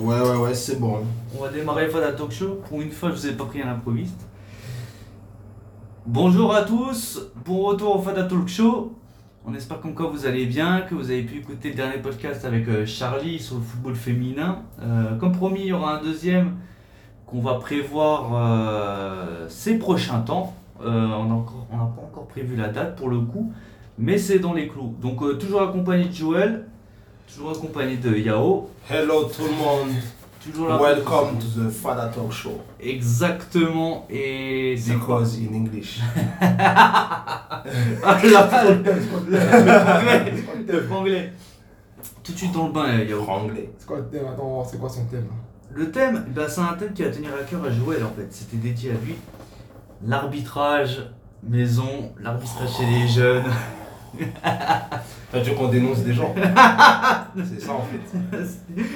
Ouais, ouais, ouais, c'est bon. On va démarrer le Fada Talk Show. Pour une fois, je vous ai pas pris un improviste. Bonjour à tous, bon retour au Fada Talk Show. On espère comme quoi vous allez bien, que vous avez pu écouter le dernier podcast avec euh, Charlie sur le football féminin. Euh, comme promis, il y aura un deuxième qu'on va prévoir euh, ces prochains temps. On n'a pas encore prévu la date pour le coup, mais c'est dans les clous. Donc toujours accompagné de Joël, toujours accompagné de Yao, Hello tout le monde. toujours là. Welcome to the Fada Talk Show. Exactement, et Because in English. Ah, la le franglais, le franglais. Tout de suite dans le bain, euh, Yao. Anglais. C'est quoi le thème? Attends, c'est quoi son thème? Le thème, bah, c'est un thème qui va tenir à cœur à Joël en fait, c'était dédié à lui. L'arbitrage, maison, l'arbitrage chez les jeunes. Veux qu'on dénonce des gens C'est ça en fait.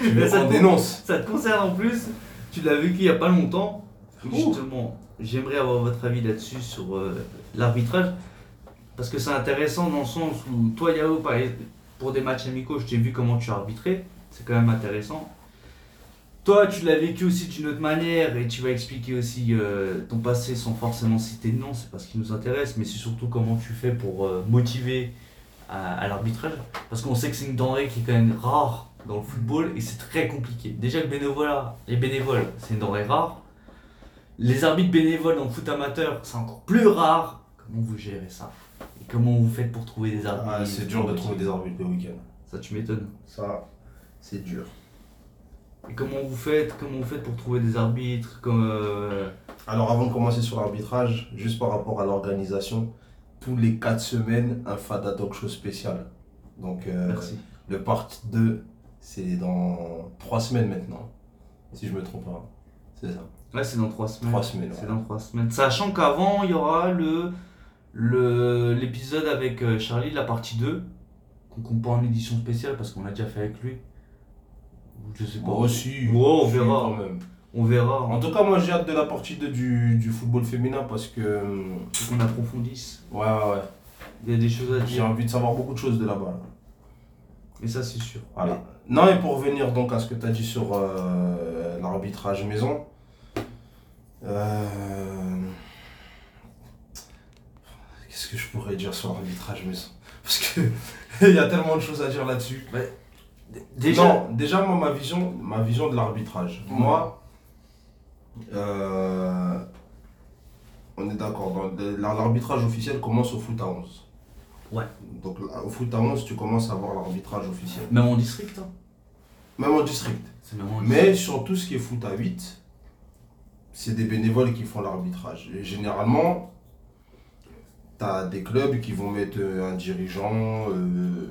Tu veux ça, qu'on te, dénonce ça te concerne en plus, tu l'as vécu il n'y a pas longtemps. Ouh. Justement, j'aimerais avoir votre avis là-dessus sur euh, l'arbitrage. Parce que c'est intéressant dans le sens où toi Yao, pour des matchs amicaux, je t'ai vu comment tu as arbitré. C'est quand même intéressant. Toi, tu l'as vécu aussi d'une autre manière et tu vas expliquer aussi euh, ton passé sans forcément citer de nom, c'est pas ce qui nous intéresse, mais c'est surtout comment tu fais pour euh, motiver à, à l'arbitrage. Parce qu'on sait que c'est une denrée qui est quand même rare dans le football et c'est très compliqué. Déjà, le bénévolat, les bénévoles, c'est une denrée rare. Les arbitres bénévoles dans le foot amateur, c'est encore plus rare. Comment vous gérez ça? Et comment vous faites pour trouver des arbitres? Ah, C'est dur de trouver des arbitres le week-end. Ça, tu m'étonnes. Ça, c'est dur. Et comment vous faites Comment vous faites pour trouver des arbitres comme euh, Alors avant de commencer sur l'arbitrage, juste par rapport à l'organisation, tous les 4 semaines, un Fada Talk Show spécial. Donc euh, Merci. le part 2, c'est dans 3 semaines maintenant. Si je me trompe pas. C'est ça. Là, c'est dans trois semaines. 3 semaines. C'est ouais. dans trois semaines. Sachant qu'avant, il y aura le le- l'épisode avec euh, Charlie, la partie 2, qu'on compte pas en édition spéciale parce qu'on l'a déjà fait avec lui. Je sais pas. Moi aussi. Ouais, on si, verra. quand même. On verra. En tout cas, moi j'ai hâte de la partie 2 du, du football féminin parce que. qu'on approfondisse. Ouais, ouais, ouais. Il y a des choses à J'ai dire. envie de savoir beaucoup de choses de là-bas. là. Et ça, c'est sûr. Voilà. Non, et pour revenir donc à ce que tu as dit sur euh, l'arbitrage maison. euh, Qu'est-ce que je pourrais dire sur l'arbitrage maison? Parce que il y a tellement de choses à dire là-dessus. Déjà, Non, déjà, moi, ma vision, ma vision de l'arbitrage. Moi, euh, on est d'accord. L'arbitrage officiel commence au foot à 11. Ouais. Donc, au foot à 11, tu commences à voir l'arbitrage officiel. même en district. hein. Même en district. C'est même en Mais sur tout ce qui est foot à 8, c'est des bénévoles qui font l'arbitrage. Et généralement, tu as des clubs qui vont mettre euh, un dirigeant, euh,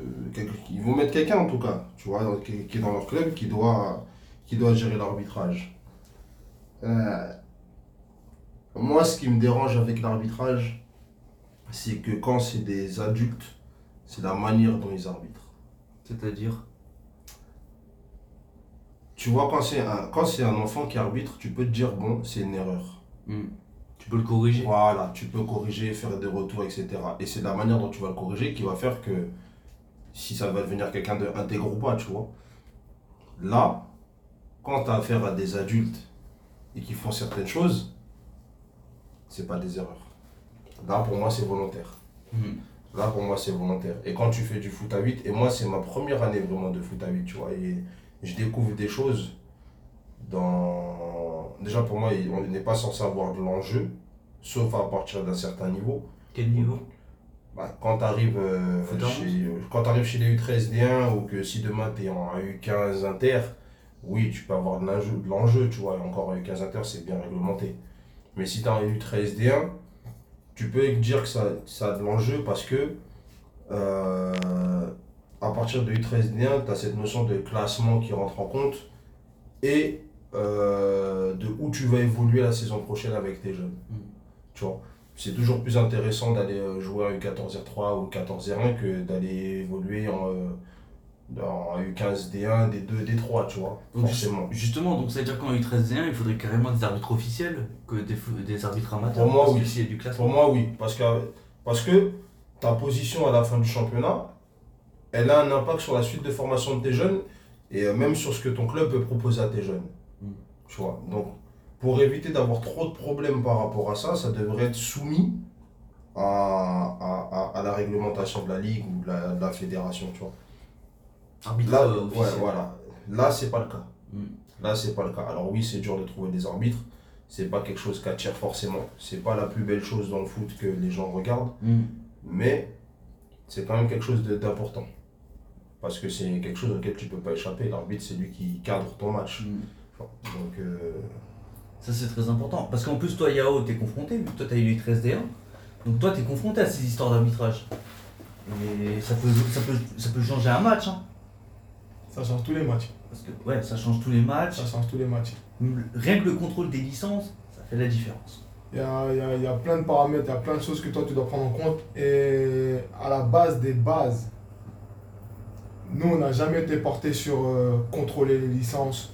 ils vont mettre quelqu'un en tout cas, tu vois, qui, qui est dans leur club, qui doit, qui doit gérer l'arbitrage. Euh, moi, ce qui me dérange avec l'arbitrage, c'est que quand c'est des adultes, c'est la manière dont ils arbitrent. C'est-à-dire? Tu vois, quand c'est un, quand un enfant qui arbitre, tu peux te dire, bon, c'est une erreur. hmm, Tu peux le corriger. Voilà, tu peux corriger, faire des retours, etc. Et c'est la manière dont tu vas le corriger qui va faire que si ça va devenir quelqu'un d'intègre ou pas, tu vois. Là, quand tu as affaire à des adultes et qui font certaines choses, c'est pas des erreurs. Là, pour moi, c'est volontaire. Hmm. Là, pour moi, c'est volontaire. Et quand tu fais du foot à 8, et moi, c'est ma première année vraiment de foot à 8, tu vois, et je découvre des choses dans... Déjà, pour moi, on n'est pas censé avoir de l'enjeu, sauf à partir d'un certain niveau. Quel niveau? Bah, quand tu arrives, Foot à chez... les U13 D1, ou que si demain tu es en U15 inter, oui, tu peux avoir de l'enjeu, de l'enjeu, tu vois, et encore en U15 inter, c'est bien réglementé. Mais si tu es en U13 D1, tu peux dire que ça, ça a de l'enjeu parce que euh, à partir de U13 D1, tu as cette notion de classement qui rentre en compte et euh, de où tu vas évoluer la saison prochaine avec tes jeunes. Mm. Tu vois, c'est toujours plus intéressant d'aller euh, jouer à U14 R3 ou U14 R1 que d'aller évoluer en, euh, dans U15 D1, D2, D3, tu vois, Donc, forcément. Justement, donc c'est-à-dire qu'en U13 il faudrait carrément des arbitres officiels que des, arbitres amateurs. Pour moi, parce oui. que du classement. Pour moi, oui, parce que, parce que ta position à la fin du championnat, elle a un impact sur la suite de formation de tes jeunes et euh, même sur ce que ton club peut proposer à tes jeunes. Tu vois. Donc, pour éviter d'avoir trop de problèmes par rapport à ça, ça devrait être soumis à, à, à- à la réglementation de la ligue ou de la, de la fédération, tu vois. Arbitre Là, euh, ouais, voilà. Là, c'est pas le cas. Mm. Là, c'est pas le cas. Alors oui, c'est dur de trouver des arbitres. C'est pas quelque chose qui attire forcément. C'est pas la plus belle chose dans le foot que les gens regardent. Mm. Mais c'est quand même quelque chose d'important. Parce que c'est quelque chose auquel tu peux pas échapper. L'arbitre, c'est lui qui cadre ton match. Mm. Donc, euh, Ça c'est très important. Parce qu'en plus toi Yao t'es confronté, vu que toi t'as eu les 13 D1. Donc toi t'es confronté à ces histoires d'arbitrage. Et ça peut, ça, peut, ça peut changer un match. Hein. Ça change tous les matchs. Parce que ouais, ça change tous les matchs. Ça change tous les matchs. Rien que le contrôle des licences, ça fait la différence. Il y a, il y a- il y a plein de paramètres, il y a plein de choses que toi tu dois prendre en compte. Et à la base des bases, nous on n'a jamais été porté sur euh, contrôler les licences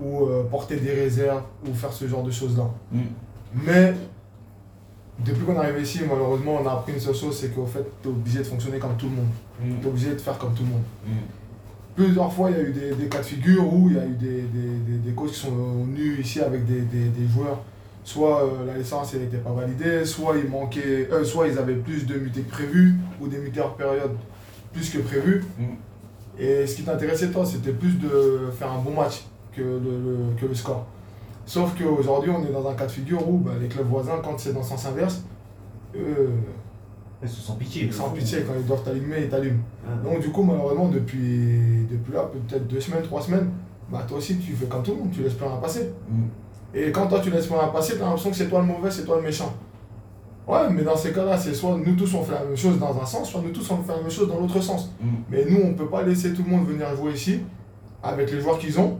ou euh, porter des réserves ou faire ce genre de choses-là. Mm. Mais depuis qu'on est arrivé ici, malheureusement, on a appris une seule chose c'est qu'au fait, tu es obligé de fonctionner comme tout le monde. Mm. Tu es obligé de faire comme tout le monde. Mm. Plusieurs fois, il y a eu des, des cas de figure où il y a eu des, des, des, des coachs qui sont venus ici avec des, des, des joueurs. Soit euh, la licence n'était pas validée, soit il manquait, euh, soit ils avaient plus de mutés que prévu, ou des mutés hors période plus que prévu. Mm. Et ce qui t'intéressait toi, c'était plus de faire un bon match que le, le- que le score. Sauf qu'aujourd'hui, on est dans un cas de figure où bah, les clubs voisins, quand c'est dans le sens inverse, eux, Elles sont sans pitié. sans pitié, quand ils doivent t'allumer, ils t'allument. Ah. Donc du coup, malheureusement, depuis, depuis là, peut-être deux semaines, trois semaines, bah toi aussi tu fais comme tout le monde, tu laisses plus rien passer. Mm. Et quand toi tu laisses plus rien passer, t'as l'impression que c'est toi le mauvais, c'est toi le méchant. Ouais, mais dans ces cas-là, c'est soit nous tous on fait la même chose dans un sens, soit nous tous on fait la même chose dans l'autre sens. Mm. Mais nous, on peut pas laisser tout le monde venir jouer ici avec les joueurs qu'ils ont.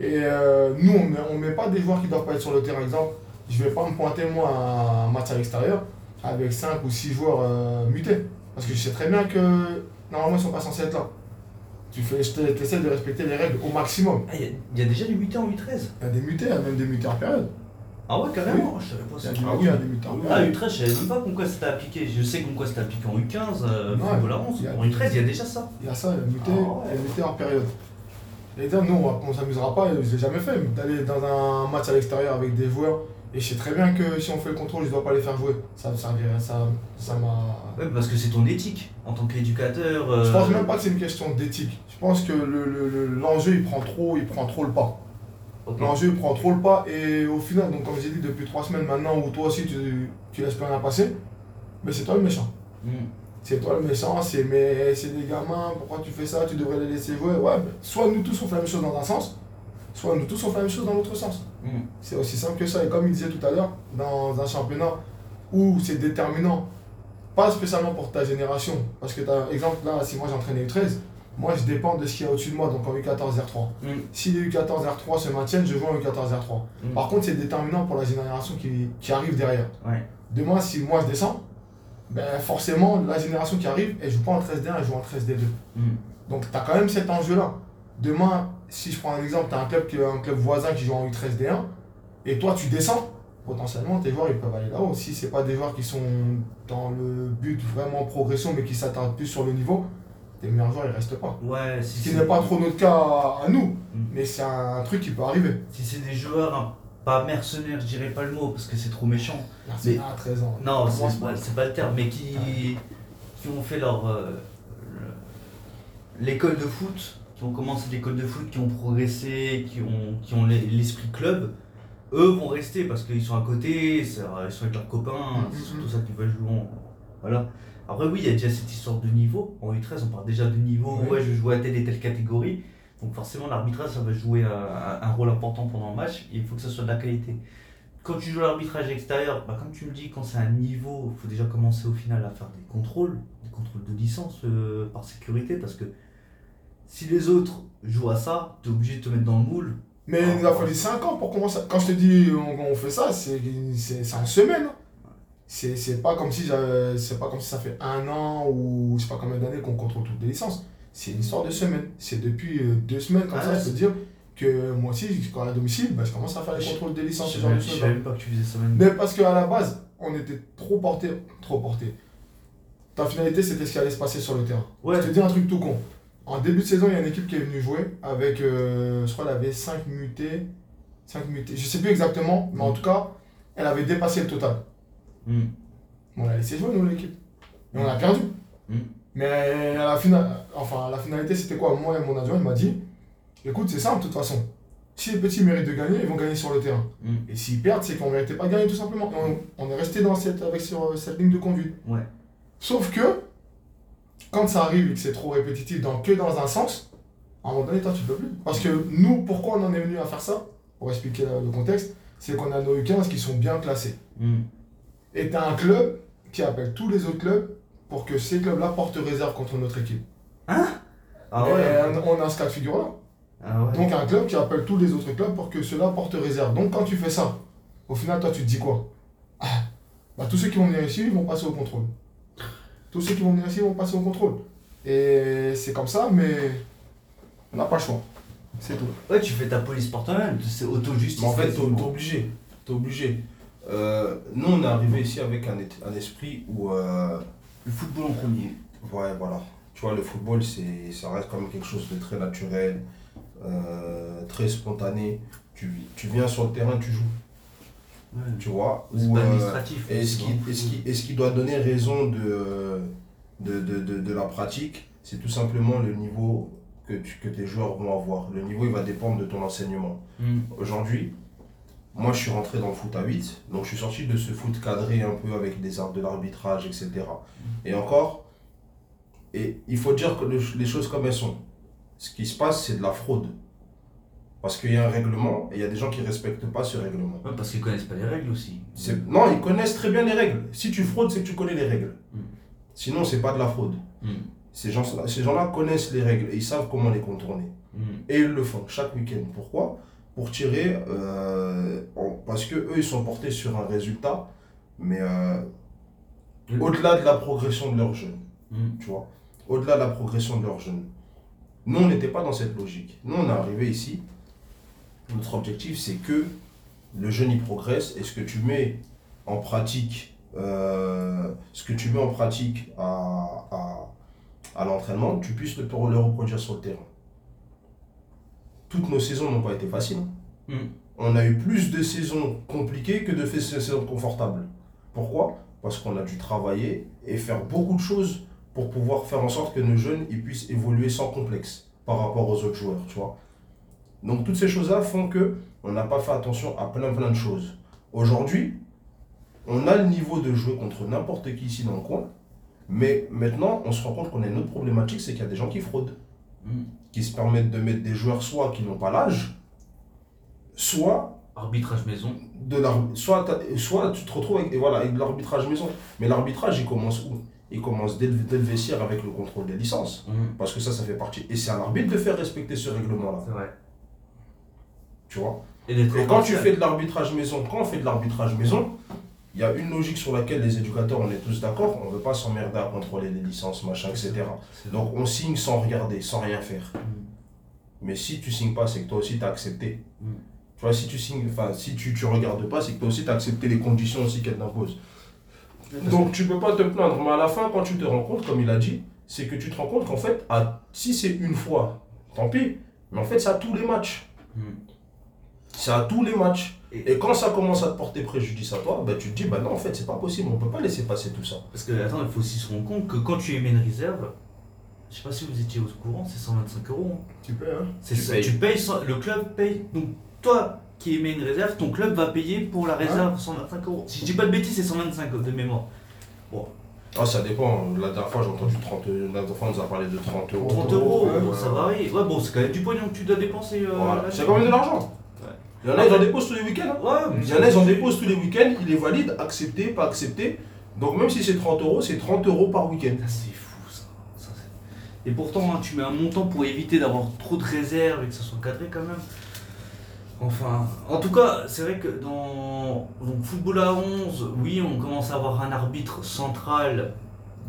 Et euh, nous, on met, on met pas des joueurs qui doivent pas être sur le terrain. Exemple, je vais pas me pointer moi à un match à l'extérieur avec 5 ou 6 joueurs euh, mutés. Parce que je sais très bien que normalement ils sont pas censés être là. Tu fais, essaies de respecter les règles au maximum. Ah, il y, a- il y a déjà du muté en U13 Il y a des mutés, il y a même des mutés en période. Ah ouais, carrément, je savais pas ça. des Ah mutés, oui. il y a des mutés en Ah, période. U13, je savais même pas pourquoi c'était appliqué. Je sais pourquoi c'était appliqué en U15, euh, Ouais. football à 11. Il y a- En U13, il y a déjà ça. Il y a ça, il y a muté, Ah ouais. muté en période. Et dire, nous, on s'amusera pas, je l'ai jamais fait, d'aller dans un match à l'extérieur avec des joueurs, et je sais très bien que si on fait le contrôle, je dois pas les faire jouer. Ça, ça, ça, ça m'a. Ouais, parce que c'est ton éthique en tant qu'éducateur. euh, Je pense même pas que c'est une question d'éthique. Je pense que le- le- le- l'enjeu, il prend trop, il prend trop le pas. ok. L'enjeu, il prend trop le pas, et au final, donc comme j'ai dit depuis trois semaines maintenant, où toi aussi tu, tu laisses plus rien passer, mais c'est toi le méchant. Mm. C'est toi le méchant, c'est mais c'est des gamins, pourquoi tu fais ça, tu devrais les laisser jouer? Ouais, soit nous tous on fait la même chose dans un sens, soit nous tous on fait la même chose dans l'autre sens. Mm. C'est aussi simple que ça. Et comme il disait tout à l'heure, dans un championnat où c'est déterminant, pas spécialement pour ta génération, parce que t'as exemple là, si moi j'entraînais U13, moi je dépends de ce qu'il y a au-dessus de moi, donc en U14 R3. Mm. Si les U14 R3 se maintiennent, je joue en U14 R3. Mm. Par contre, c'est déterminant pour la génération qui, qui arrive derrière. Ouais. Demain, si moi je descends, ben forcément, la génération qui arrive, elle joue pas en 13D1, elle joue en 13D2. Mm. Donc tu as quand même cet enjeu-là. Demain, si je prends un exemple, tu as un club, qui- un club voisin qui joue en U13D1, et toi tu descends, potentiellement tes joueurs ils peuvent aller là-haut. Si c'est pas des joueurs qui sont dans le but vraiment progression, mais qui s'attardent plus sur le niveau, tes meilleurs joueurs ils restent pas. Ouais, si Ce qui n'est pas trop notre cas à, à nous, Mm. mais c'est un truc qui peut arriver. Si c'est des joueurs, pas mercenaires, je dirais pas le mot parce que c'est trop méchant. Merci à 13 ans. Non, c'est pas, c'est pas le terme, mais qui, qui ont fait leur. euh, le- l'école de foot, qui ont commencé l'école de foot, qui ont progressé, qui ont, qui ont l'es- l'esprit club, eux vont rester parce qu'ils sont à côté, c'est- ils sont avec leurs copains, c'est Mhm. surtout ça qu'ils veulent jouer. en- Voilà. Après, oui, il y a déjà cette histoire de niveau. En U13, on parle déjà de niveau. Oui. Ouais, je joue à telle et telle catégorie. Donc, forcément, l'arbitrage, ça va jouer un, un rôle important pendant le match. Il faut que ça soit de la qualité quand tu joues l'arbitrage extérieur, bah, comme tu me dis, quand c'est un niveau, il faut déjà commencer au final à faire des contrôles, des contrôles de licence euh, par sécurité, parce que si les autres jouent à ça, tu es obligé de te mettre dans le moule. Mais il nous a fallu 5 ans pour commencer. Quand je te dis on, fait ça, c'est en semaine. C'est pas comme si pas comme si ça fait un an ou je sais pas combien d'années qu'on contrôle toutes les licences. C'est une histoire de semaine. C'est depuis euh, deux semaines comme Ah ça, je peux dire que moi aussi, quand à domicile, bah, je commence à faire les contrôles des licences, ce Je genre de savais choses. je savais même pas que tu faisais ça même. Mais parce qu'à la base, on était trop porté. Trop porté. Ta finalité, c'était ce qui allait se passer sur le terrain. Ouais, Je te dis un truc tout con. En début de saison, il y a une équipe qui est venue jouer avec, euh, je crois, elle avait 5 mutés. 5 mutés. Je sais plus exactement, mais en tout cas, elle avait dépassé le total. Hmm. On a laissé jouer, nous, l'équipe. Et on a perdu. Mm. Mais à la, enfin, à la finalité, c'était quoi? Moi et mon adjoint, il m'a dit écoute, c'est simple de toute façon. Si les petits méritent de gagner, ils vont gagner sur le terrain. Hmm. Et s'ils perdent, c'est qu'on ne méritait pas de gagner tout simplement. On, on est resté dans cette, avec sur cette ligne de conduite. Ouais. Sauf que, quand ça arrive et que c'est trop répétitif dans, que dans un sens, à un moment donné, toi, tu peux plus. Parce que nous, pourquoi on en est venu à faire ça? Pour expliquer le, le contexte, c'est qu'on a nos U15 qui sont bien classés. Hmm. Et tu as un club qui appelle tous les autres clubs pour que ces clubs-là portent réserve contre notre équipe. Ah Et ouais. on, on a ce cas de figure-là. Ah ouais. Donc un club qui appelle tous les autres clubs pour que ceux-là portent réserve. Donc quand tu fais ça, au final, toi, tu te dis quoi? Ah, bah, Tous ceux qui vont venir ici, ils vont passer au contrôle. Tous ceux qui vont venir ici vont passer au contrôle. Et c'est comme ça, mais on n'a pas le choix. C'est tout. Ouais, tu fais ta police par toi-même, c'est auto-justice. Mais en fait, t'es obligé. T'es obligé. Euh, nous, on est arrivé ici avec un esprit où. euh, Le football en premier. ouais, voilà. Tu vois, le football, c'est, ça reste quand même quelque chose de très naturel, euh, très spontané. Tu, tu viens sur le terrain, tu joues. Ouais. Tu vois C'est euh, administratif. Et ce qui, dans le et ce qui, football. et ce qui doit donner raison de, de, de, de, de la pratique, c'est tout simplement le niveau que, tu, que tes joueurs vont avoir. Le niveau, il va dépendre de ton enseignement. Hmm. Aujourd'hui, moi, je suis rentré dans le foot à 8, donc je suis sorti de ce foot cadré un peu avec des arts de l'arbitrage, etc. Et encore, et il faut dire que le- les choses comme elles sont. Ce qui se passe, c'est de la fraude. Parce qu'il y a un règlement et il y a des gens qui ne respectent pas ce règlement. Ouais, parce qu'ils connaissent pas les règles aussi. Non, ils connaissent très bien les règles. Si tu fraudes, c'est que tu connais les règles. Mm. Sinon, c'est pas de la fraude. Hmm. Ces gens- ces gens-là connaissent les règles et ils savent comment les contourner. Hmm. Et ils le font chaque week-end. Pourquoi? Pour tirer, euh, parce que eux, ils sont portés sur un résultat, mais euh, au-delà de la progression de leurs jeunes, Hmm. tu vois, au-delà de la progression de leurs jeunes. Nous, on n'était pas dans cette logique. Nous, on est arrivé ici. Notre objectif, c'est que le jeune y progresse et ce que tu mets en pratique, euh, ce que tu mets en pratique à, à, à l'entraînement, tu puisses le, le reproduire sur le terrain. Toutes nos saisons n'ont pas été faciles. Hmm. On a eu plus de saisons compliquées que de saisons confortables. Pourquoi? Parce qu'on a dû travailler et faire beaucoup de choses pour pouvoir faire en sorte que nos jeunes ils puissent évoluer sans complexe par rapport aux autres joueurs, tu vois. Donc toutes ces choses-là font que on n'a pas fait attention à plein plein de choses. Aujourd'hui, on a le niveau de jouer contre n'importe qui ici dans le coin, mais maintenant on se rend compte qu'on a une autre problématique, c'est qu'il y a des gens qui fraudent, Hmm. Qui se permettent de mettre des joueurs soit qui n'ont pas l'âge, soit Arbitrage maison. de soit, soit tu te retrouves avec, et voilà, avec de l'arbitrage maison. Mais l'arbitrage, il commence où? Il commence dès le, dès le vestiaire avec le contrôle des licences. Hmm. Parce que ça, ça fait partie. Et c'est à l'arbitre de faire respecter ce règlement-là. C'est vrai. Tu vois? Et Et quand tu fais de l'arbitrage maison, quand on fait de l'arbitrage maison, il y a une logique sur laquelle les éducateurs, on est tous d'accord, on ne veut pas s'emmerder à contrôler les licences, machin, etc. Donc on signe sans regarder, sans rien faire. Hmm. Mais si tu signes pas, c'est que toi aussi tu as accepté. Mm. Tu vois, si tu signes, enfin, si tu, tu regardes pas, c'est que toi aussi tu as accepté les conditions aussi qu'elle t'impose. Donc tu peux pas te plaindre, mais à la fin, quand tu te rends compte, comme il a dit, c'est que tu te rends compte qu'en fait, à, si c'est une fois, tant pis, mais en fait, c'est à tous les matchs. Hmm. C'est à tous les matchs. Et- quand ça commence à te porter préjudice à toi, bah, tu te dis, bah non, en fait, c'est pas possible, on peut pas laisser passer tout ça. Parce que, attends, il faut aussi se rendre compte que quand tu émets une réserve, je sais pas si vous étiez au courant, c'est 125 euros. hein. Tu peux, hein Tu ça, payes. tu payes, le club paye. Donc, toi qui émets une réserve, ton club va payer pour la réserve 125 euros. Si je dis pas de bêtises, c'est 125 de mémoire. Ah, ça dépend. La dernière fois, j'ai entendu 30 La dernière fois, on nous a parlé de 30 euros. 30 euros, ouais, ça varie. Ouais, bon, c'est quand même du pognon que tu dois dépenser. euh, Voilà. C'est quand même de l'argent. Il y en a, ils en déposent tous les week-ends. hein. Ouais, Il y en a, ils en déposent tous les week-ends, ils les valident, accepté, pas accepté. Donc même si c'est 30 euros, c'est 30 euros par week-end. Ah, C'est fou ça. Et pourtant, hein, tu mets un montant pour éviter d'avoir trop de réserves et que ça soit cadré quand même. Enfin, en tout cas, c'est vrai que dans donc, football à 11, oui, on commence à avoir un arbitre central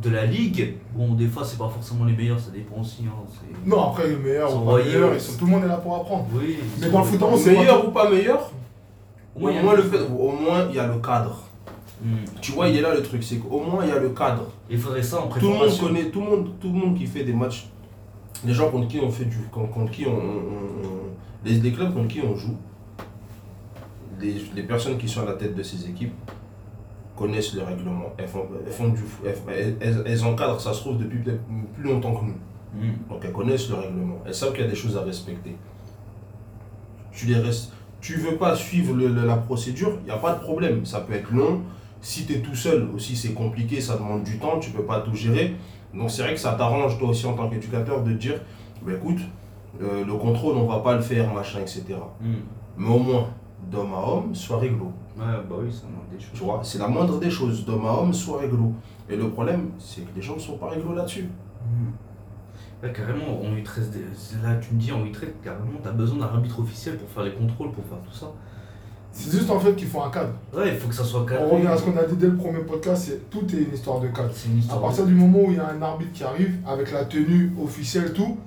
de la ligue. Bon, des fois, c'est pas forcément les meilleurs, ça dépend aussi. hein, Non, après, les meilleurs ou pas meilleurs, ils sont- tout le monde est là pour apprendre. Oui, Mais dans le foot 11, c'est Meilleur ou pas meilleur, Au au moins, il y a moins, un- le fait, au moins il y a le cadre. Hmm. Tu vois, il est là le truc, c'est qu'au moins il y a le cadre. Il faudrait ça en Tout le monde préparation. connaît, tout le monde, tout le monde qui fait des matchs les gens contre qui on fait du. contre, contre qui on. on- on- les, les clubs contre qui on joue, les, les personnes qui sont à la tête de ces équipes connaissent le règlement. Elles font, elles font du. elles, elles- elles encadrent, ça se trouve, depuis peut-être plus longtemps que nous. Mm. Donc elles connaissent le règlement. Elles savent qu'il y a des choses à respecter. Tu les restes. Tu veux pas suivre le- le- la procédure, il n'y a pas de problème. Ça peut être long. Si tu es tout seul aussi, c'est compliqué, ça demande du temps, tu peux pas tout gérer. Donc c'est vrai que ça t'arrange toi aussi en tant qu'éducateur de dire, bah, écoute, euh, le contrôle on va pas le faire, machin, etc. Mm. Mais au moins, d'homme à homme, soit réglo. Bah oui, ça manque des choses. Tu vois, c'est la moindre des choses, d'homme à homme, soit réglo. Et le problème, c'est que les gens ne sont pas réglo là-dessus. Mm. Ouais, carrément, en U13, des- là tu me dis en U13, carrément, t'as besoin d'un arbitre officiel pour faire les contrôles, pour faire tout ça. C'est juste en fait qu'il faut un cadre. Ouais, il faut que ça soit cadré. On revient à ce qu'on a dit dès le premier podcast, c'est tout est une histoire de cadre. C'est une À partir du moment où il y a un arbitre qui arrive, avec la tenue officielle, tout,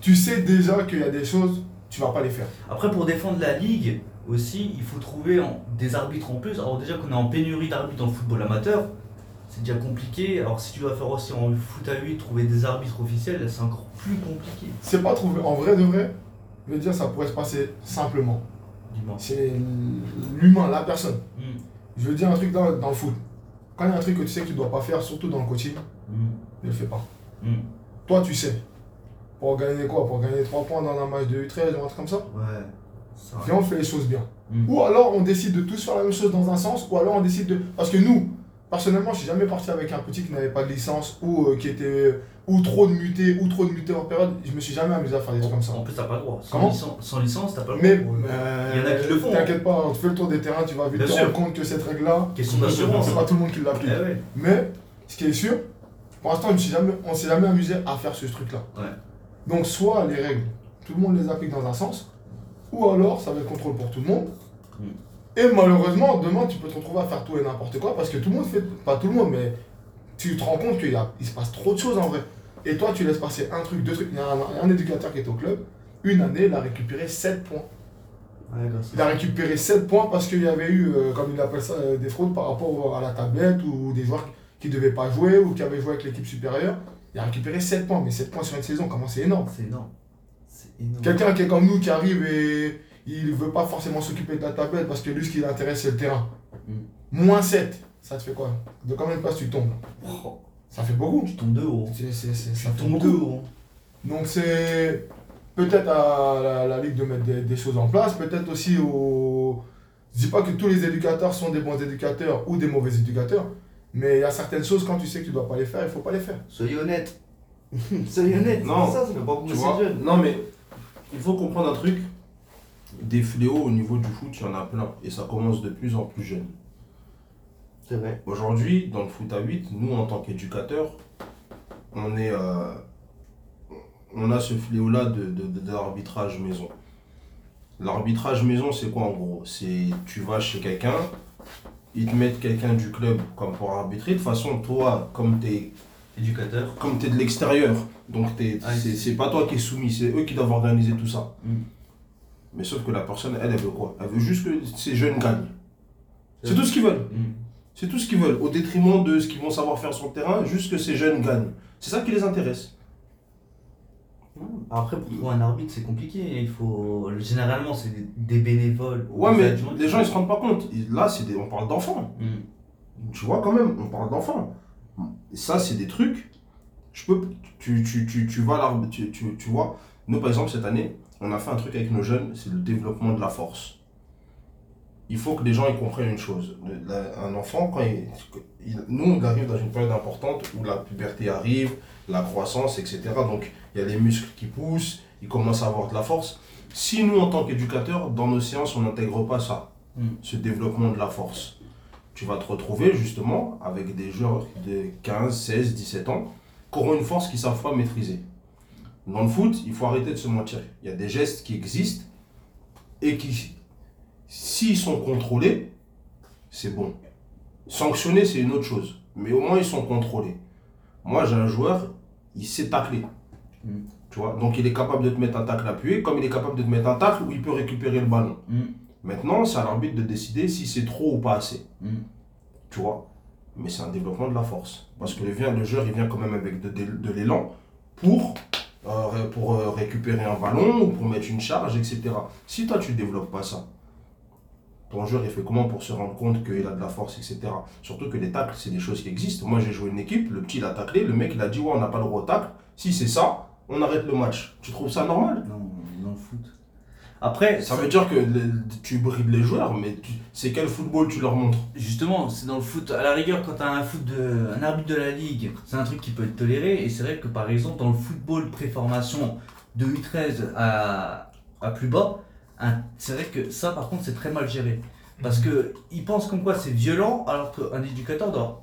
tu sais déjà qu'il y a des choses, tu vas pas les faire. Après, pour défendre la ligue aussi, il faut trouver des arbitres en plus. Alors, déjà qu'on est en pénurie d'arbitres dans le football amateur, c'est déjà compliqué. Alors, si tu dois faire aussi en foot à 8, trouver des arbitres officiels, c'est encore plus compliqué. C'est pas trouvé. En vrai de vrai, je veux dire, ça pourrait se passer simplement. C'est l'humain, la personne. Mm. Je veux dire un truc dans, dans le foot. Quand il y a un truc que tu sais que tu dois pas faire, surtout dans le coaching, Mm. ne le fais pas. Mm. Toi, tu sais. Pour gagner quoi? Pour gagner 3 points dans un match de U13 ou un truc comme ça? Ouais. Viens, on fait les choses bien. Mm. Ou alors on décide de tous faire la même chose dans un sens, ou alors on décide de. Parce que nous, personnellement, je suis jamais parti avec un petit qui n'avait pas de licence, ou euh, qui était. ou trop de mutés, ou trop de mutés en période. Je me suis jamais amusé à faire des trucs comme ça. En plus, t'as pas le droit. Sans, Comment licence, sans licence, t'as pas le Mais euh, Il y en a qui le font. T'inquiète pas, tu fais le tour des terrains, tu vas vite Bien te sûr. rendre compte que cette règle-là, Question d'assurance. c'est hein. pas tout le monde qui l'applique. Eh ouais. Mais ce qui est sûr, pour l'instant, on s'est jamais amusé à faire ce truc-là. Ouais. Donc, soit les règles, tout le monde les applique dans un sens, ou alors ça va être contrôle pour tout le monde. Mm. Et malheureusement, demain, tu peux te retrouver à faire tout et n'importe quoi parce que tout le monde fait, pas tout le monde, mais tu te rends compte qu'il il se passe trop de choses en vrai. Et toi, tu laisses passer un truc, deux trucs. Il y a un, un éducateur qui est au club, une année, il a récupéré 7 points. Ouais, Il a récupéré 7 points parce qu'il y avait eu, euh, comme il appelle ça, euh, des fraudes par rapport à la tablette ou des joueurs qui ne devaient pas jouer ou qui avaient joué avec l'équipe supérieure. Il a récupéré 7 points, mais 7 points sur une saison, comment c'est énorme. C'est énorme. Quelqu'un qui est comme nous, qui arrive et il veut pas forcément s'occuper de la tablette parce que lui, ce qui l'intéresse, c'est le terrain. Mm. Moins 7, ça te fait quoi? De combien de passes tu tombes? Oh, Ça fait beaucoup. tu tombes de haut. C'est- c'est- c'est- Tu ça fait tombes beaucoup. de haut. Donc c'est peut-être à la, la Ligue de mettre des, des choses en place, peut-être aussi au... Je dis pas que tous les éducateurs sont des bons éducateurs ou des mauvais éducateurs, mais il y a certaines choses, quand tu sais que tu dois pas les faire, il faut pas les faire. Soyez honnête. Soyez honnête. Non, c'est ça, ça fait pas Tu beaucoup vois. Non, mais il faut comprendre un truc. Des fléaux au niveau du foot, il y en a plein. Et ça commence de plus en plus jeune. C'est vrai. Aujourd'hui, dans le foot à 8, nous, en tant qu'éducateurs, on est. euh, on a ce fléau-là de, de, de- d'arbitrage maison. L'arbitrage maison, c'est quoi en gros? C'est tu vas chez quelqu'un, ils te mettent quelqu'un du club comme pour arbitrer. De toute façon, toi, comme tu es Éducateur. comme tu es de l'extérieur, donc t'es- Ah, c'est c'est pas toi qui es soumis, c'est eux qui doivent organiser tout ça. Mm. Mais sauf que la personne, elle, elle veut quoi? Elle veut juste que ces jeunes gagnent. C'est C'est tout ce qu'ils veulent. Mm. C'est tout ce qu'ils veulent. Au détriment de ce qu'ils vont savoir faire sur le terrain, juste que ces jeunes gagnent. C'est ça qui les intéresse. Après, pour trouver un arbitre, c'est compliqué. Il faut. Généralement, c'est des, bénévoles. ou Ouais, mais les gens, ils se rendent pas compte. Là, c'est des... on parle d'enfants. Mm. Tu vois, quand même, on parle d'enfants. Et ça, c'est des trucs. Je peux. Tu, tu, tu, tu vas là, tu, tu, tu vois. Nous, par exemple, cette année, on a fait un truc avec nos jeunes, c'est le développement de la force. Il faut que les gens ils comprennent une chose. Le- la- Un enfant, quand il, il- Nous, on arrive dans une période importante où la puberté arrive, la croissance, etc. Donc, il y a les muscles qui poussent, ils commencent à avoir de la force. Si nous, en tant qu'éducateurs, dans nos séances, on n'intègre pas ça, Mm. ce développement de la force, tu vas te retrouver justement avec des joueurs de 15, 16, 17 ans qui auront une force qu'ils ne savent pas maîtriser. Dans le foot, il faut arrêter de se mentir. Il y a des gestes qui existent et qui, s'ils sont contrôlés, c'est bon. Sanctionner, c'est une autre chose. Mais au moins, ils sont contrôlés. Moi, j'ai un joueur, il sait tacler. Mm. Tu vois? Donc, il est capable de te mettre un tacle appuyé, comme il est capable de te mettre un tacle où il peut récupérer le ballon. Mm. Maintenant, c'est à l'arbitre de décider si c'est trop ou pas assez. Mm. Tu vois? Mais c'est un développement de la force. Parce que le, vient, le joueur, il vient quand même avec de, de- de l'élan pour euh, pour euh, récupérer un ballon ou pour mettre une charge, etc. Si toi tu ne développes pas ça, ton joueur il fait comment pour se rendre compte qu'il a de la force, etc. Surtout que les tacles, c'est des choses qui existent. Moi j'ai joué une équipe, le petit il a taclé, le mec il a dit ouais on n'a pas le droit au tacle. Si c'est ça, on arrête le match. Tu trouves ça normal? Non, dans le foot. Après, Ça veut dire que le- tu brides les joueurs, mais c'est quel football tu leur montres Justement, c'est dans le foot. À la rigueur, quand tu as un, foot de, un arbitre de la ligue, c'est un truc qui peut être toléré. Et c'est vrai que par exemple, dans le football préformation de U13 à, à plus bas, c'est vrai que ça, par contre, c'est très mal géré. Parce que ils pensent comme quoi c'est violent, alors qu'un éducateur doit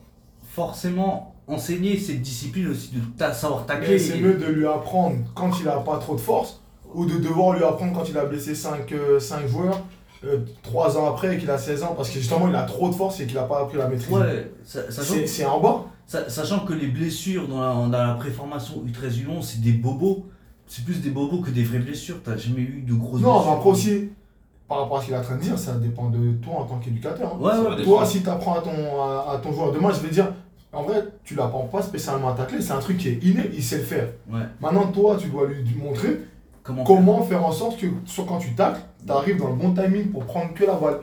forcément enseigner cette discipline aussi de ta- savoir tacler. C'est mieux de lui apprendre quand il a pas trop de force ou de devoir lui apprendre quand il a blessé 5, joueurs 3 ans après et qu'il a 16 ans parce que justement il a trop de force et qu'il a pas appris la maîtrise. Ouais, C'est c'est en bas. sa- sachant que les blessures dans la, dans la préformation U13 U11, c'est des bobos. C'est plus des bobos que des vraies blessures. T'as jamais eu de grosses Non, mais blessures. après aussi, par rapport à ce qu'il est en train de dire, ça dépend de toi en tant qu'éducateur. hein. Ouais, ouais. Toi, si tu apprends à ton, à, à ton joueur, demain, je vais dire, en vrai, tu l'apprends pas spécialement à tacler, c'est un truc qui est inné, il sait le faire. Ouais. Maintenant, toi, tu dois lui montrer Comment, comment faire en sorte que, soit quand tu tacles, tu arrives dans le bon timing pour prendre que la balle.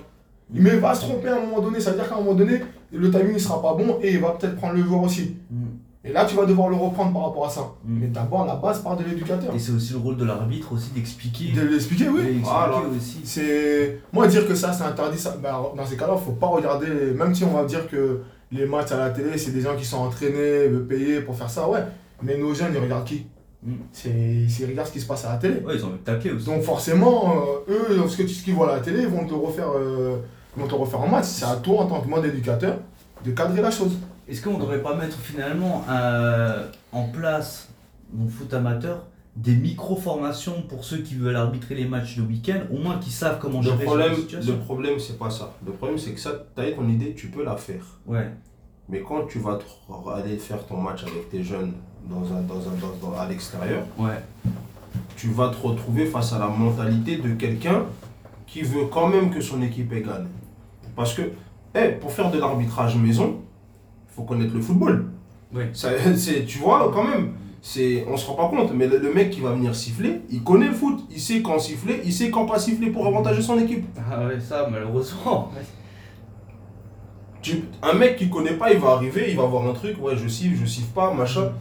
Mais il va se tromper à un moment donné, ça veut dire qu'à un moment donné, le timing ne sera pas bon et il va peut-être prendre le joueur aussi. Mm. Et là, tu vas devoir le reprendre par rapport à ça. Mm. Mais d'abord, la base part de l'éducateur. Et c'est aussi le rôle de l'arbitre aussi d'expliquer. De l'expliquer, oui. d'expliquer Voilà. aussi. C'est moi dire que ça c'est interdit ça ben, dans ces cas-là faut pas regarder même si on va dire que les matchs à la télé c'est des gens qui sont entraînés payés pour faire ça ouais mais nos jeunes ils regardent qui? Mm. c'est ils regardent ce qui se passe à la télé Ouais, ils ont de tacler aussi. donc forcément euh, eux ce que tu- ce qu'ils voient à la télé ils vont te le refaire euh, ils vont te refaire en match c'est à toi en tant que mode éducateur de cadrer la chose Est-ce qu'on ne devrait pas mettre finalement euh, en place le foot amateur des micro-formations pour ceux qui veulent arbitrer les matchs le week-end, au moins qu'ils savent comment Le gérer problème, cette situation le problème c'est pas ça. Le problème, c'est que ça, tu as ton idée, tu peux la faire. Ouais, Mais quand tu vas te- aller faire ton match avec tes jeunes dans un, dans un, dans- à l'extérieur, ouais, tu vas te retrouver face à la mentalité de quelqu'un qui veut quand même que son équipe gagne. Parce que, eh, pour faire de l'arbitrage maison, il faut connaître le football. Oui. Ça, tu vois, quand même, c'est, on se rend pas compte, mais le, le mec qui va venir siffler, il connaît le foot. Il sait quand siffler, il sait quand pas siffler pour avantager son équipe. Ah ouais, ça, malheureusement. Tu- un mec qui connaît pas, il va arriver, il va voir un truc, ouais, je siffle, je siffle pas, machin.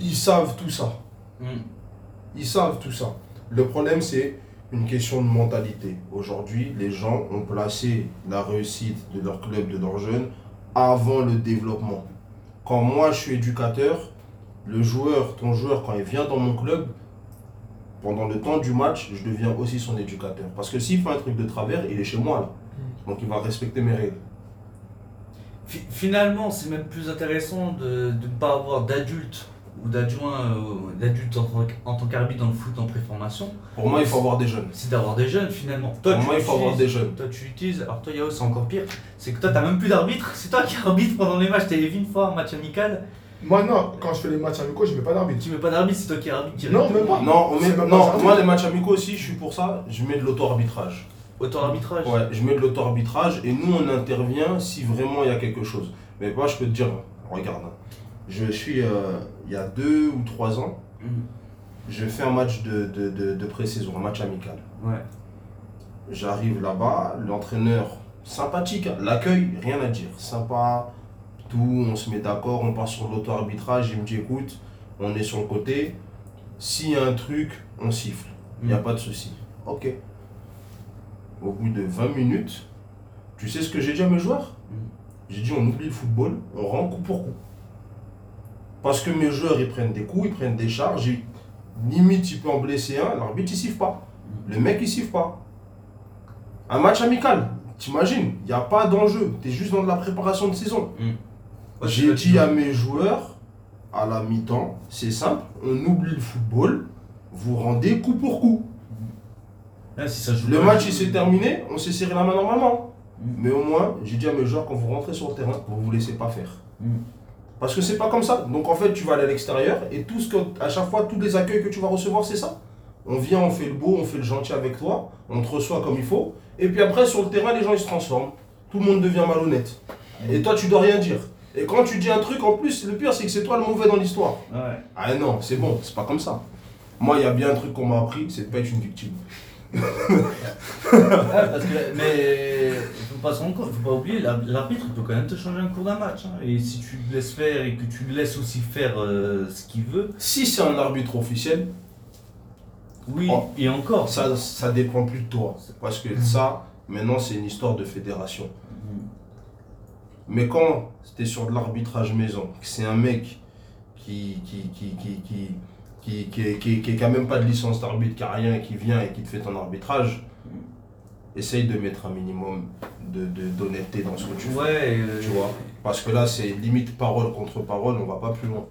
Ils savent tout ça. Mm. Ils savent tout ça. Le problème, c'est une question de mentalité. Aujourd'hui, les gens ont placé la réussite de leur club, de leurs jeunes, avant le développement. Quand moi, je suis éducateur, le joueur, ton joueur, quand il vient dans mon club, pendant le temps du match, je deviens aussi son éducateur. Parce que s'il fait un truc de travers, il est chez moi, là. Donc il va respecter mes règles. Fi- Finalement, c'est même plus intéressant de de ne pas avoir d'adultes ou d'adjoints, euh, d'adultes en, tant qu'- en tant qu'arbitre dans le foot en préformation, Pour moi, il faut avoir des jeunes. c'est d'avoir des jeunes finalement. Toi, Pour tu moi, il faut avoir utilises- des jeunes. Toi, tu utilises. Alors, toi, Yao, c'est encore pire. C'est que toi, t'as même plus d'arbitre. C'est toi qui arbitre pendant les matchs. T'as vu une fois un match amical. moi non quand je fais les matchs amicaux je mets pas d'arbitre Tu mets pas d'arbitre, c'est toi qui arbitre. Non, même pas. Non, on met- C'est même pas non moi, les matchs amicaux aussi, je suis pour ça. Je mets de l'auto-arbitrage. Auto-arbitrage. Ouais, je mets de l'auto-arbitrage et nous, on intervient si vraiment il y a quelque chose. Mais moi, je peux te dire, regarde, je suis, euh, il y a deux ou trois ans, Mhm. je fais un match de, de, de, de pré-saison, un match amical. Ouais. J'arrive là-bas, l'entraîneur, sympathique, hein, l'accueil, rien à dire, sympa, tout, on se met d'accord, on part sur l'auto-arbitrage, il me dit écoute, on est sur le côté, s'il y a un truc, on siffle, il n'y a Mm. pas de souci. Ok. Au bout de 20 minutes, tu sais ce que j'ai dit à mes joueurs? Mm. J'ai dit on oublie le football, on rend coup pour coup. Parce que mes joueurs, ils prennent des coups, ils prennent des charges, ils- limite, il peut en blesser un, l'arbitre, il siffle pas. Le mec, il siffle pas. Un match amical, t'imagines, il n'y a pas d'enjeu, tu es juste dans de la préparation de saison. Ouais, J'ai dit à mes joueurs, à la mi-temps, c'est simple, on oublie le football, vous rendez coup pour coup. Là, si ça joue Le match il s'est terminé, on s'est serré la main normalement. Mm. Mais au moins, j'ai dit à mes joueurs, quand vous rentrez sur le terrain, vous vous laissez pas faire. Mm. Parce que c'est pas comme ça. Donc en fait, tu vas aller à l'extérieur et tout ce que, à chaque fois, tous les accueils que tu vas recevoir, c'est ça. On vient, on fait le beau, on fait le gentil avec toi, on te reçoit comme il faut. Et puis après, sur le terrain, les gens ils se transforment. Tout le monde devient malhonnête. Et toi, tu dois rien dire. Et quand tu dis un truc, en plus, le pire, c'est que c'est toi le mauvais dans l'histoire. Ouais. Ah non, c'est bon, c'est pas comme ça. Moi, il y a bien un truc qu'on m'a appris, c'est de pas être une victime. Ouais, parce que, mais pas se rendre compte, faut pas oublier, la- l'arbitre peut quand même te changer un cours d'un match. hein. Et si tu le laisses faire et que tu le laisses aussi faire euh, ce qu'il veut, Si c'est un arbitre officiel, oui, Oh. et encore. ça, ça dépend plus de toi. Parce que ça, maintenant, c'est une histoire de fédération. Mais quand c'était sur de l'arbitrage maison, que c'est un mec qui qui qui qui qui qui qui, qui, qui- qui a même pas de licence d'arbitre, qui a rien, qui vient et qui te fait ton arbitrage, essaye de mettre un minimum de de- d'honnêteté dans ce que tu fais. Ouais, euh, Tu vois Parce que là, c'est limite parole contre parole, on va pas plus loin.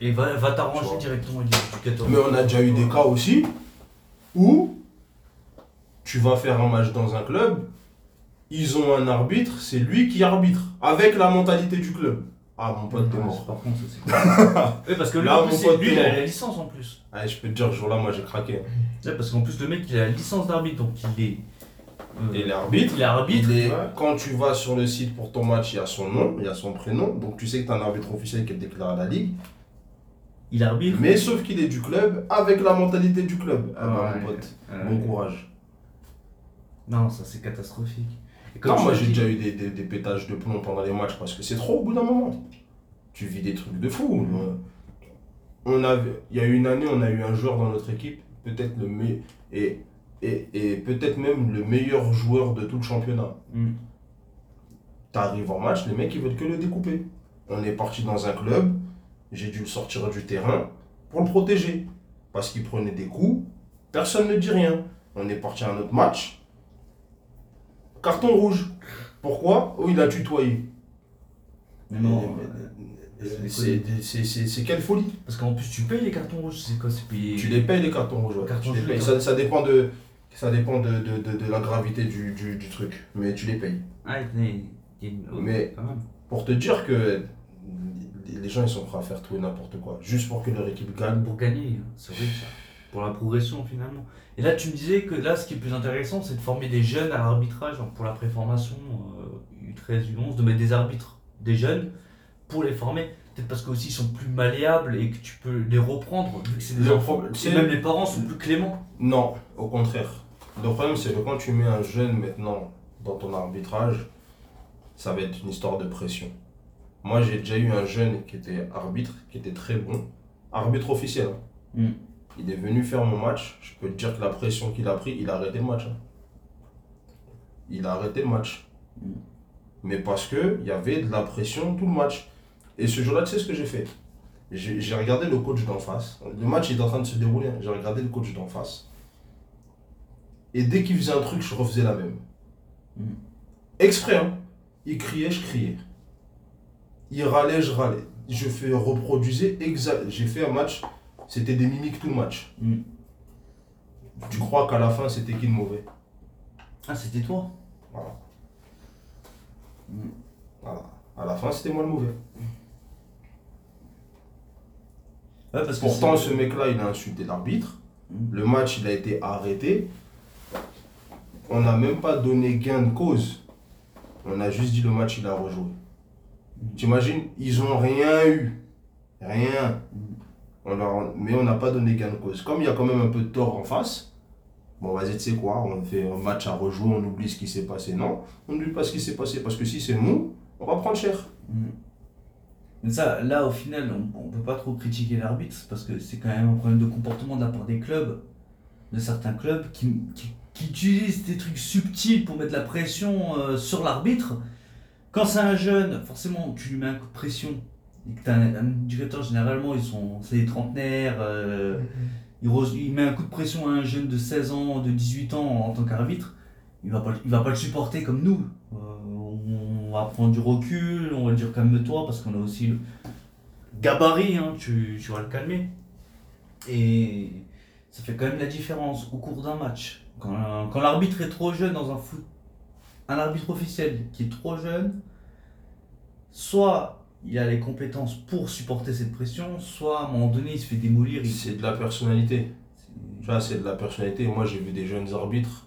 Et va, va t'arranger directement du, du 14. Mais on a déjà eu des cas aussi où tu vas faire un match dans un club, ils ont un arbitre, c'est lui qui arbitre, avec la mentalité du club. Ah mon pote, t'es mort. Par contre, ça c'est. oui, parce que Là, mon pote, lui, il a la licence en plus. Ah, je peux te dire, ce jour-là, moi j'ai craqué. Ouais, parce qu'en plus, le mec, il a la licence d'arbitre, donc il est. Et l'arbitre, il est arbitre. il est, Ouais. quand tu vas sur le site pour ton match, il y a son nom, il y a son prénom, donc tu sais que tu as un arbitre officiel qui est déclaré à la ligue. Il arbitre. Mais sauf qu'il est du club, avec la mentalité du club. Ah bah, Ouais. mon pote, Euh, bon courage. Non, ça c'est catastrophique. Et Non, moi j'ai déjà eu des, des, des pétages de plomb pendant les matchs parce que c'est trop au bout d'un moment. Tu vis des trucs de fou. Euh, On avait, il y a eu une année, on a eu un joueur dans notre équipe, peut-être le meilleur, et, et, et peut-être même le meilleur joueur de tout le championnat. Hmm. T'arrives en match, les mecs ils veulent que le découper. On est parti dans un club, j'ai dû le sortir du terrain pour le protéger. Parce qu'il prenait des coups, personne ne dit rien. On est parti à un autre match, carton rouge. Pourquoi? Oh, il a tutoyé. Mais non. Mais- mais- c'est quelle folie Parce qu'en plus, tu payes les cartons rouges, c'est quoi C'est payé? Tu les payes les cartons rouges. ouais. Cartons Tu les rouges, payes. Ça, ça dépend, de, ça dépend de, de, de, de la gravité du, du, du truc. Mais tu les payes. Ah, Mais-. Pour te dire que les gens ils sont prêts à faire tout et n'importe quoi. Juste pour que leur équipe gagne. Pour gagner, hein, c'est vrai ça. Pour la progression finalement. Et là, tu me disais que là, ce qui est plus intéressant, c'est de former des jeunes à l'arbitrage pour la préformation euh, U13, U11, de mettre des arbitres, des jeunes, pour les former. Peut-être parce qu'aussi ils sont plus malléables et que tu peux les reprendre, vu que c'est des enfants. même les parents sont plus cléments. Non, au contraire. Le problème, c'est que quand tu mets un jeune maintenant dans ton arbitrage, ça va être une histoire de pression. Moi, j'ai déjà eu un jeune qui était arbitre, qui était très bon, arbitre officiel. hein. Mm. Il est venu faire mon match. Je peux te dire que la pression qu'il a pris, il a arrêté le match. hein. Il a arrêté le match. Mm. Mais parce que il y avait de la pression tout le match. Et ce jour-là, tu sais ce que j'ai fait? J'ai regardé le coach d'en face. Le match il est en train de se dérouler. hein. J'ai regardé le coach d'en face. Et dès qu'il faisait un truc, je refaisais la même. Mm. Exprès, hein. Il criait, je criais. Il râlait, je râlais. Je fais reproduisais exact. J'ai fait un match, c'était des mimiques tout le match. Mm. Tu crois qu'à la fin, c'était qui le mauvais? Ah, c'était toi? Voilà. Mm. Voilà. À la fin, c'était moi le mauvais. Ouais, parce Pourtant, ce mec-là, il a insulté l'arbitre. Le match, il a été arrêté. On n'a même pas donné gain de cause. On a juste dit le match, il a rejoué. T'imagines Ils ont rien eu. Rien. Mais on n'a pas donné gain de cause. Comme il y a quand même un peu de tort en face, bon, vas-y, tu sais quoi On fait un match à rejouer, on oublie ce qui s'est passé. Non, on n'oublie pas ce qui s'est passé. Parce que si c'est nous, on va prendre cher. Mm. Mais ça, là, au final, on, on peut pas trop critiquer l'arbitre parce que c'est quand même un problème de comportement de la part des clubs, de certains clubs qui, qui utilisent des trucs subtils pour mettre la pression euh, sur l'arbitre. Quand c'est un jeune, forcément, tu lui mets un coup de pression et que tu un, un éducateur, généralement, ils sont, c'est des trentenaires, euh, il, re- il met un coup de pression à un jeune de 16 ans, de 18 ans en tant qu'arbitre, il va pas, il va pas le supporter comme nous. Euh, on va prendre du recul, on va dire calme-toi parce qu'on a aussi le gabarit, hein, tu, tu vas le calmer. Et ça fait quand même la différence au cours d'un match. Quand, l'arbitre est trop jeune dans un foot, un arbitre officiel qui est trop jeune, soit il a les compétences pour supporter cette pression, soit à un moment donné il se fait démolir. C'est de la personnalité. Tu vois, c'est de la personnalité. Moi, j'ai vu des jeunes arbitres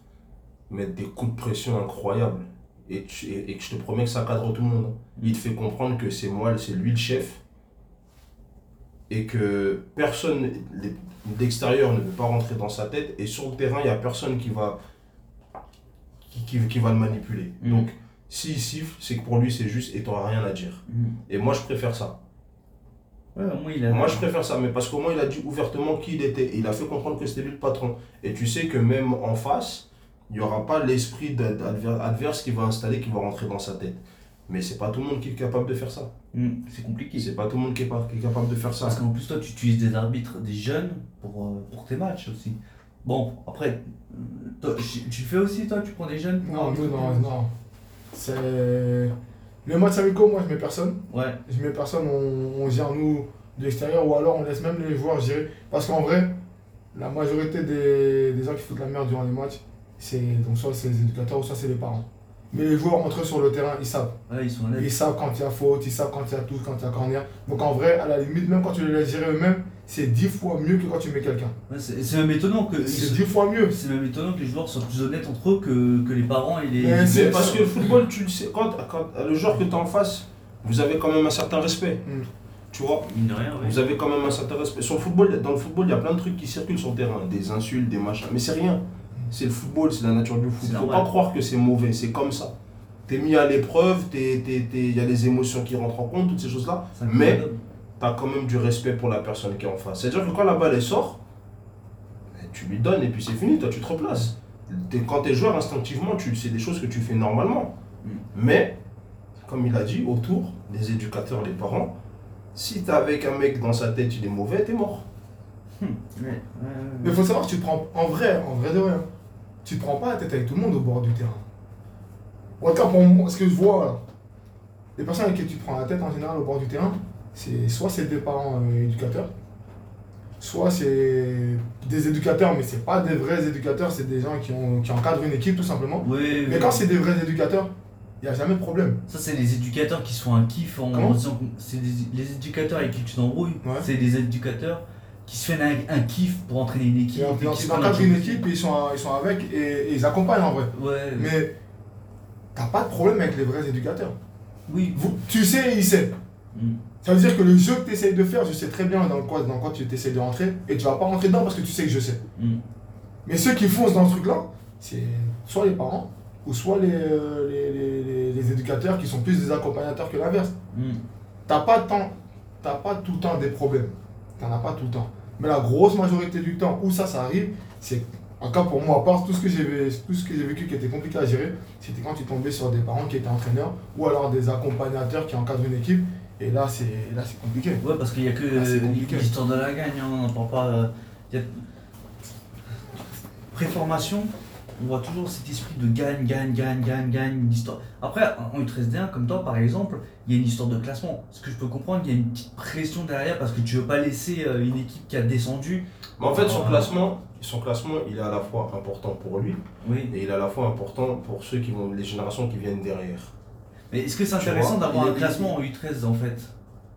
mettre des coups de pression incroyables. et, et- je te promets que ça cadre tout le monde. Il te fait comprendre que c'est moi, c'est lui le chef et que personne d'extérieur ne peut pas rentrer dans sa tête et sur le terrain, il n'y a personne qui va, qui, qui- qui va le manipuler. Mhm. Donc, s'il siffle, c'est que pour lui, c'est juste et tu n'auras rien à dire. Mm. Et moi, je préfère ça. Ouais, au moins il a. Moi, je préfère ça, mais parce qu'au moins, il a dit ouvertement qui il était. Il a fait comprendre que c'était lui le patron. Et tu sais que même en face, il n'y aura pas l'esprit adverse qui va installer, qui va rentrer dans sa tête. Mais c'est pas tout le monde qui est capable de faire ça. Mm, C'est compliqué. C'est pas tout le monde qui est, pas- qui est capable de faire ça. Parce qu'en plus, toi, tu utilises des arbitres, des jeunes, pour, euh, pour tes matchs aussi. Bon, après, toi, tu le fais aussi, toi Tu prends des jeunes pour Non, nous, non, non. C'est. Les matchs amicaux, moi, je mets personne. Ouais, Je mets personne, on, on gère nous de l'extérieur ou alors on laisse même les joueurs gérer. Parce qu'en vrai, la majorité des, des gens qui foutent la merde durant les matchs, c'est donc soit c'est les éducateurs ou soit c'est les parents. Mais les joueurs entre eux sur le terrain, ils savent. ouais, ils sont honnêtes. Ils savent quand il y a faute, ils savent quand il y a touche, quand il y a corner. Donc en vrai, à la limite, même quand tu les laisses gérer eux-mêmes, c'est dix fois mieux que quand tu mets quelqu'un. Ouais, c'est même étonnant que. C'est dix fois mieux. C'est même étonnant que les joueurs soient plus honnêtes entre eux que, que les parents et les. Mais C'est parce que le football, tu le sais, quand, quand le joueur que tu as en face, vous avez quand même un certain respect. Mm. Tu vois? Mine de rien, ouais. Vous avez quand même un certain respect. Sur le football, dans le football, il y a plein de trucs qui circulent sur le terrain. Des insultes, des machins. Mais c'est rien. C'est le football, c'est la nature du foot. Faut pas croire que c'est mauvais, c'est comme ça. T'es mis à l'épreuve, il y a les émotions qui rentrent en compte, toutes ces choses-là. Mais-. T'as quand même du respect pour la personne qui est en face. C'est-à-dire que quand la balle elle sort, tu lui donnes et puis c'est fini, toi tu te replaces. T'es- Quand t'es joueur, instinctivement, c'est des choses que tu fais normalement. Mm. Mais, comme il a dit, autour, les éducateurs, les parents, si t'es avec un mec dans sa tête, il est mauvais, t'es mort. Ouais, ouais, ouais. Mais il faut savoir que tu prends, en vrai, en vrai de rien, tu te prends pas la tête avec tout le monde au bord du terrain. En tout cas, pour moi, ce que je vois, les personnes avec qui tu prends la tête en général au bord du terrain, c'est soit c'est des parents euh, éducateurs, soit c'est des éducateurs, mais c'est pas des vrais éducateurs, c'est des gens qui, ont, qui encadrent une équipe tout simplement. Mais quand c'est des vrais éducateurs, il n'y a jamais de problème. Ça, c'est les éducateurs qui se font un kiff en Comment? disant que c'est les éducateurs avec qui tu t'embrouilles. Ouais. C'est des éducateurs qui se font un, un kiff pour entraîner une équipe. Ils, ils équipe, ils sont, ils sont avec et, et ils accompagnent en vrai. Ouais, Mais t'as pas de problème avec les vrais éducateurs. oui. Vous- tu sais, il sait. Mm. Ça veut dire que le jeu que tu essayes de faire, je sais très bien dans quoi, dans quoi tu essayes de rentrer, et tu vas pas rentrer dedans parce que tu sais que je sais. Mm. Mais ceux qui foncent dans ce truc-là, c'est soit les parents, ou soit les, euh, les, les- les- éducateurs qui sont plus des accompagnateurs que l'inverse. Mm. T'as pas, tant- pas tout le temps des problèmes. T'en as pas tout le temps. Mais la grosse majorité du temps où ça, ça arrive, c'est, en cas pour moi, à part tout ce que j'ai vé- tout ce que j'ai vécu qui était compliqué à gérer, c'était quand tu tombais sur des parents qui étaient entraîneurs, ou alors des accompagnateurs qui encadrent une équipe, et là, c'est, là, c'est compliqué. Ouais, parce qu'il n'y a que l'histoire de la gagne, hein, on n'en parle pas. euh, y a- Préformation, on voit toujours cet esprit de gagne, gagne, gagne, gagne, gagne, une histoire. Après, en U13D1, comme toi par exemple, il y a une histoire de classement. Ce que je peux comprendre, il y a une petite pression derrière parce que tu veux pas laisser euh, une équipe qui a descendu. Mais en fait, son classement, son classement, il est à la fois important pour lui Oui. et il est à la fois important pour ceux qui vont, les générations qui viennent derrière. Mais est-ce que c'est intéressant d'avoir un classement en U13 en fait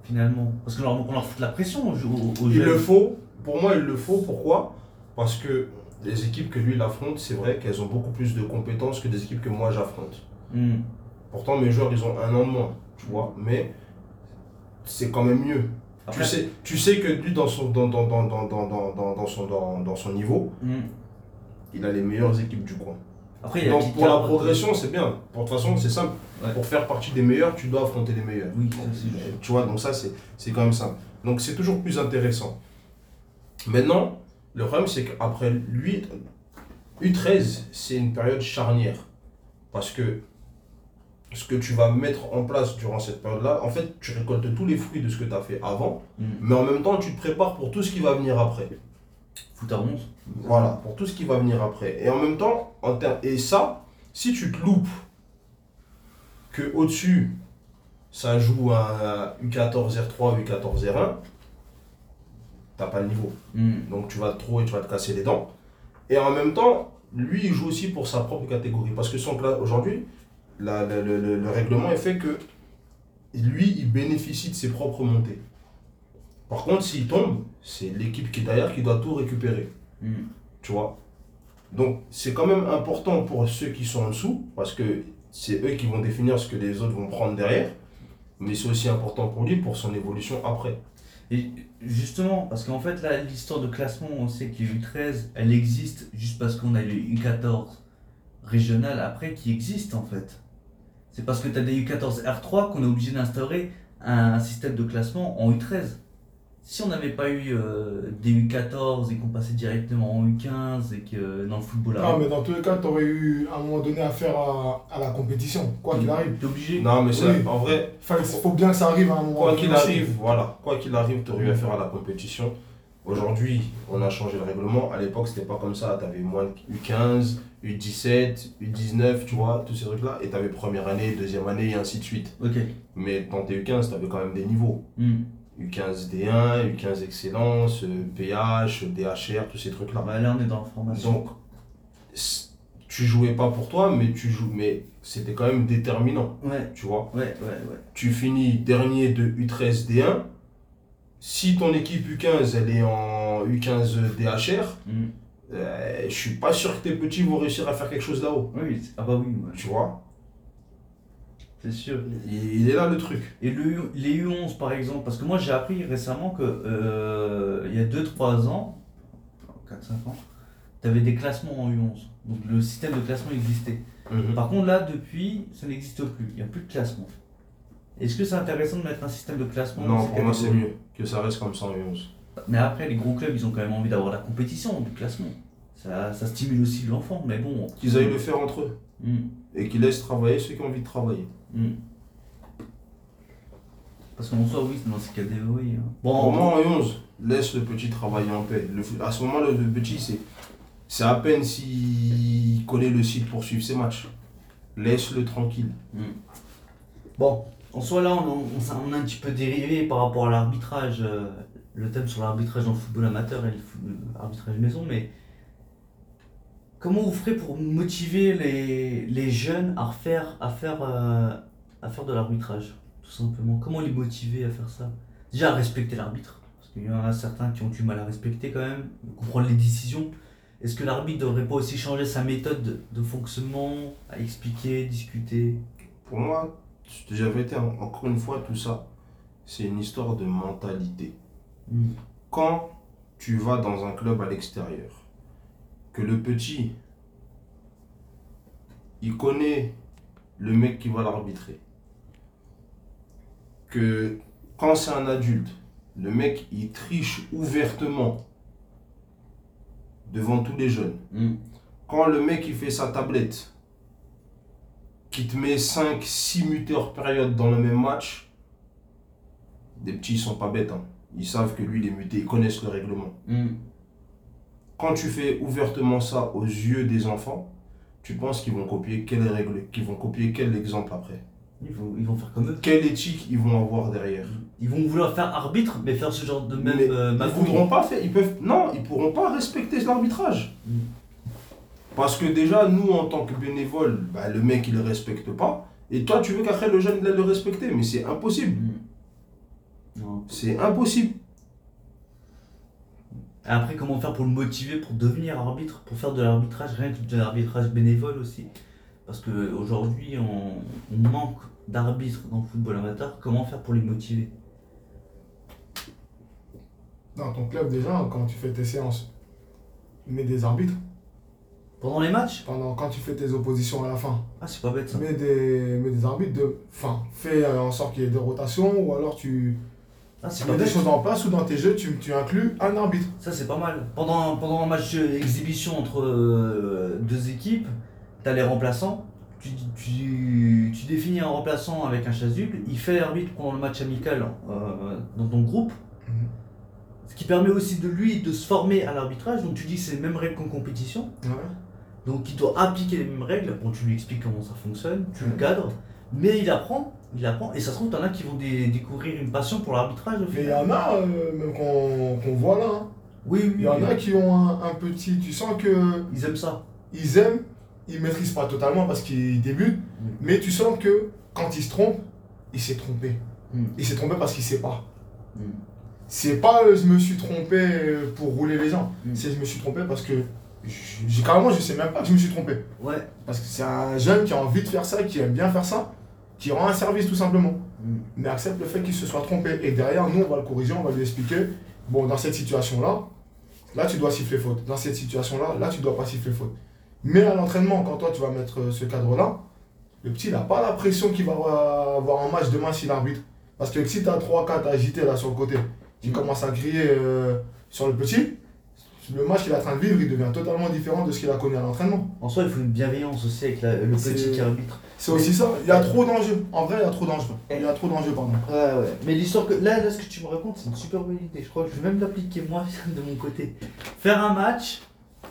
Finalement? Parce qu'on leur, on leur fout de la pression aux, aux, aux Il jeunes. le faut, pour moi, il le faut. Pourquoi? Parce que les équipes que lui il affronte, c'est vrai qu'elles ont beaucoup plus de compétences que des équipes que moi j'affronte. Pourtant, mes joueurs, ils ont un an de moins, tu vois, mais c'est quand même mieux. Tu, sais, que lui, dans son, dans, dans, son, niveau, il a les meilleures équipes du coin. Donc, pour la progression, c'est bien. De toute façon, c'est simple. Pour faire partie des meilleurs, tu dois affronter les meilleurs. Oui, Tu vois, donc ça, c'est quand même simple. Donc, c'est toujours plus intéressant. Maintenant, le problème, c'est qu'après lui, U13, c'est une période charnière. Parce que ce que tu vas mettre en place durant cette période-là, en fait, tu récoltes tous les fruits de ce que tu as fait avant, Hmm. mais en même temps, tu te prépares pour tout ce qui va venir après. Foot à 11. Voilà, pour tout ce qui va venir après. Et en même temps, en ter- et ça, si tu te loupes, que au-dessus, ça joue un U14 R3, U14 R1, t'as pas le niveau. Hmm. Donc tu vas trop et tu vas te casser les dents. Et en même temps, lui, il joue aussi pour sa propre catégorie. Parce que son aujourd'hui, le règlement est fait que lui, il bénéficie de ses propres montées. Par contre, s'il tombe, c'est l'équipe qui est derrière qui doit tout récupérer. Hmm. Tu vois? Donc, c'est quand même important pour ceux qui sont en dessous, parce que c'est eux qui vont définir ce que les autres vont prendre derrière. Mais c'est aussi important pour lui pour son évolution après. Et justement, parce qu'en fait, là, l'histoire de classement, on sait que les U13, elle existe juste parce qu'on a les U14 régionales après qui existent en fait. C'est parce que tu as des U14 R3 qu'on est obligé d'instaurer un système de classement en U13. Si on n'avait pas eu euh, des U14 et qu'on passait directement en U15 et que dans le football Non, mais dans tous les cas, tu aurais eu à un moment donné affaire à, à la compétition, quoi qu'il arrive. T'es obligé. Non, mais c'est Oui. en vrai, Enfin, il faut bien que ça arrive à un moment quoi donné qu'il arrive, voilà, quoi qu'il arrive, tu aurais eu affaire à la compétition. Aujourd'hui, on a changé le règlement. À l'époque, c'était pas comme ça. Tu avais moins de U15, U17, U19, tu vois, tous ces trucs-là. Et tu avais première année, deuxième année, et ainsi de suite. Ok. Mais dans tes U15, tu avais quand même des niveaux. Hmm. U15 D1, U15 Excellence, euh, PH, DHR, tous ces trucs-là. Bah, là, on est dans la formation. Donc, tu jouais pas pour toi, mais tu joues, mais c'était quand même déterminant, Ouais, tu vois. ouais, ouais, ouais. Tu finis dernier de U13 D1. Si ton équipe U15 elle est en U15 DHR, Hmm. euh, je suis pas sûr que tes petits vont réussir à faire quelque chose là-haut, Oui, ah bah oui, ouais, tu vois. C'est sûr. Il il est là le truc. Et le, les U11 par exemple, parce que moi j'ai appris récemment que euh, il y a 2-3 ans, 4-5 ans, tu avais des classements en U11. Donc le système de classement existait. Par contre là depuis, ça n'existe plus, il n'y a plus de classement. Est-ce que c'est intéressant de mettre un système de classement Non, pour moi c'est mieux que ça reste comme ça en U11. Mais après les gros clubs ils ont quand même envie d'avoir la compétition du classement. Ça, ça stimule aussi l'enfant, mais bon. Qu'ils aillent le faire entre eux Hmm, et qu'ils laissent travailler ceux qui ont envie de travailler. hmm. Parce qu'en soi, oui, c'est dans ces catégories. hein. Bon, Pour moi, en 11, laisse le petit travailler en paix. Le à ce moment-là, le petit, c'est, c'est à peine s'il connaît le site pour suivre ses matchs. Laisse-le tranquille. Bon, en soi, là, on, on, on a un petit peu dérivé par rapport à l'arbitrage, euh, le thème sur l'arbitrage dans le football amateur et le l'arbitrage maison, mais comment vous ferez pour motiver les, les jeunes à, refaire, à, faire, euh, à faire de l'arbitrage, tout simplement? Comment les motiver à faire ça? Déjà, à respecter l'arbitre, parce qu'il y en a certains qui ont du mal à respecter quand même, comprendre les décisions. Est-ce que l'arbitre ne devrait pas aussi changer sa méthode de, de fonctionnement, à expliquer, discuter? Pour moi, j'avais été, en- encore une fois, tout ça, c'est une histoire de mentalité. Hmm. Quand tu vas dans un club à l'extérieur, que le petit, il connaît le mec qui va l'arbitrer, que quand c'est un adulte, le mec, il triche ouvertement devant tous les jeunes. Hmm. Quand le mec, il fait sa tablette, qui te met 5, 6 muteurs période dans le même match, des petits, ils sont pas bêtes. hein. Ils savent que lui, il est muté, ils connaissent le règlement. Hmm. Quand tu fais ouvertement ça aux yeux des enfants, tu penses qu'ils vont copier quelle règle, qu'ils vont copier quel exemple après Ils vont, ils vont faire comme eux. Quelle éthique ils vont avoir derrière Ils vont vouloir faire arbitre, mais faire ce genre de même euh, Ils voudront pas faire, ils peuvent, non, ils pourront pas respecter l'arbitrage. Mm. Parce que déjà, nous, en tant que bénévoles, bah, le mec, il le respecte pas. Et toi, tu veux qu'après, le jeune, il le respecter. Mais c'est impossible. Non. C'est impossible. Et après, comment faire pour le motiver pour devenir arbitre, pour faire de l'arbitrage, rien que de l'arbitrage bénévole aussi? Parce qu'aujourd'hui, on, on manque d'arbitres dans le football amateur. Comment faire pour les motiver? Dans ton club, déjà, quand tu fais tes séances, mets des arbitres. Pendant les matchs? Pendant, quand tu fais tes oppositions à la fin, Ah, c'est pas bête ça. mets des, mets des arbitres de. Enfin, fais euh, en sorte qu'il y ait des rotations ou alors tu Ah, c'est tu pas mets des bête. choses en place ou dans tes jeux, tu, tu inclus un arbitre. Ça, c'est pas mal. Pendant, pendant un match d'exhibition entre euh, deux équipes, t'as les remplaçants. Tu, tu, tu définis un remplaçant avec un chasuble. Il fait l'arbitre pendant le match amical euh, dans ton groupe. Mhm. Ce qui permet aussi de lui de se former à l'arbitrage. Donc tu dis c'est les mêmes règles qu'en compétition. Ouais. Donc il doit appliquer les mêmes règles. Bon, tu lui expliques comment ça fonctionne, tu le cadres. Mais il apprend, il apprend. Et ça se trouve, t'en as qui vont dé- découvrir une passion pour l'arbitrage Mais il y en a, euh, même qu'on voit là, hein. Oui, oui, il y en oui. a qui ont un, un petit. Tu sens que Ils aiment ça. ils aiment, ils maîtrisent pas totalement parce qu'ils débutent, mais tu sens que quand il se trompe, il s'est trompé. Mm. Il s'est trompé parce qu'il sait pas. Mm. C'est pas euh, je me suis trompé euh, pour rouler les gens, Mm. c'est je me suis trompé parce que j'ai carrément, je sais même pas que je me suis trompé. Ouais. Parce que c'est un jeune qui a envie de faire ça, qui aime bien faire ça, qui rend un service tout simplement. Mm. Mais accepte le fait qu'il se soit trompé. Et derrière, nous, on va le corriger, on va lui expliquer bon, dans cette situation-là, là, tu dois siffler faute. Dans cette situation-là, là, tu dois pas siffler faute. Mais à l'entraînement, quand toi, tu vas mettre euh, ce cadre-là, le petit, il n'a pas la pression qu'il va avoir en match demain s'il arbitre. Parce que si tu as 3-4 agités là sur le côté, qui Mm. commencent à crier euh, sur le petit, le match qu'il est en train de vivre, il devient totalement différent de ce qu'il a connu à l'entraînement. En soi, il faut une bienveillance aussi avec la- le petit qui arbitre. C'est aussi ça. Il y a trop d'enjeux. En vrai, il y a trop d'enjeux. Il y a trop d'enjeux, pardon. Ouais, ouais. Mais l'histoire que. Là, là, ce que tu me racontes, c'est une super bonne idée. Je crois que je vais même l'appliquer moi de mon côté. Faire un match,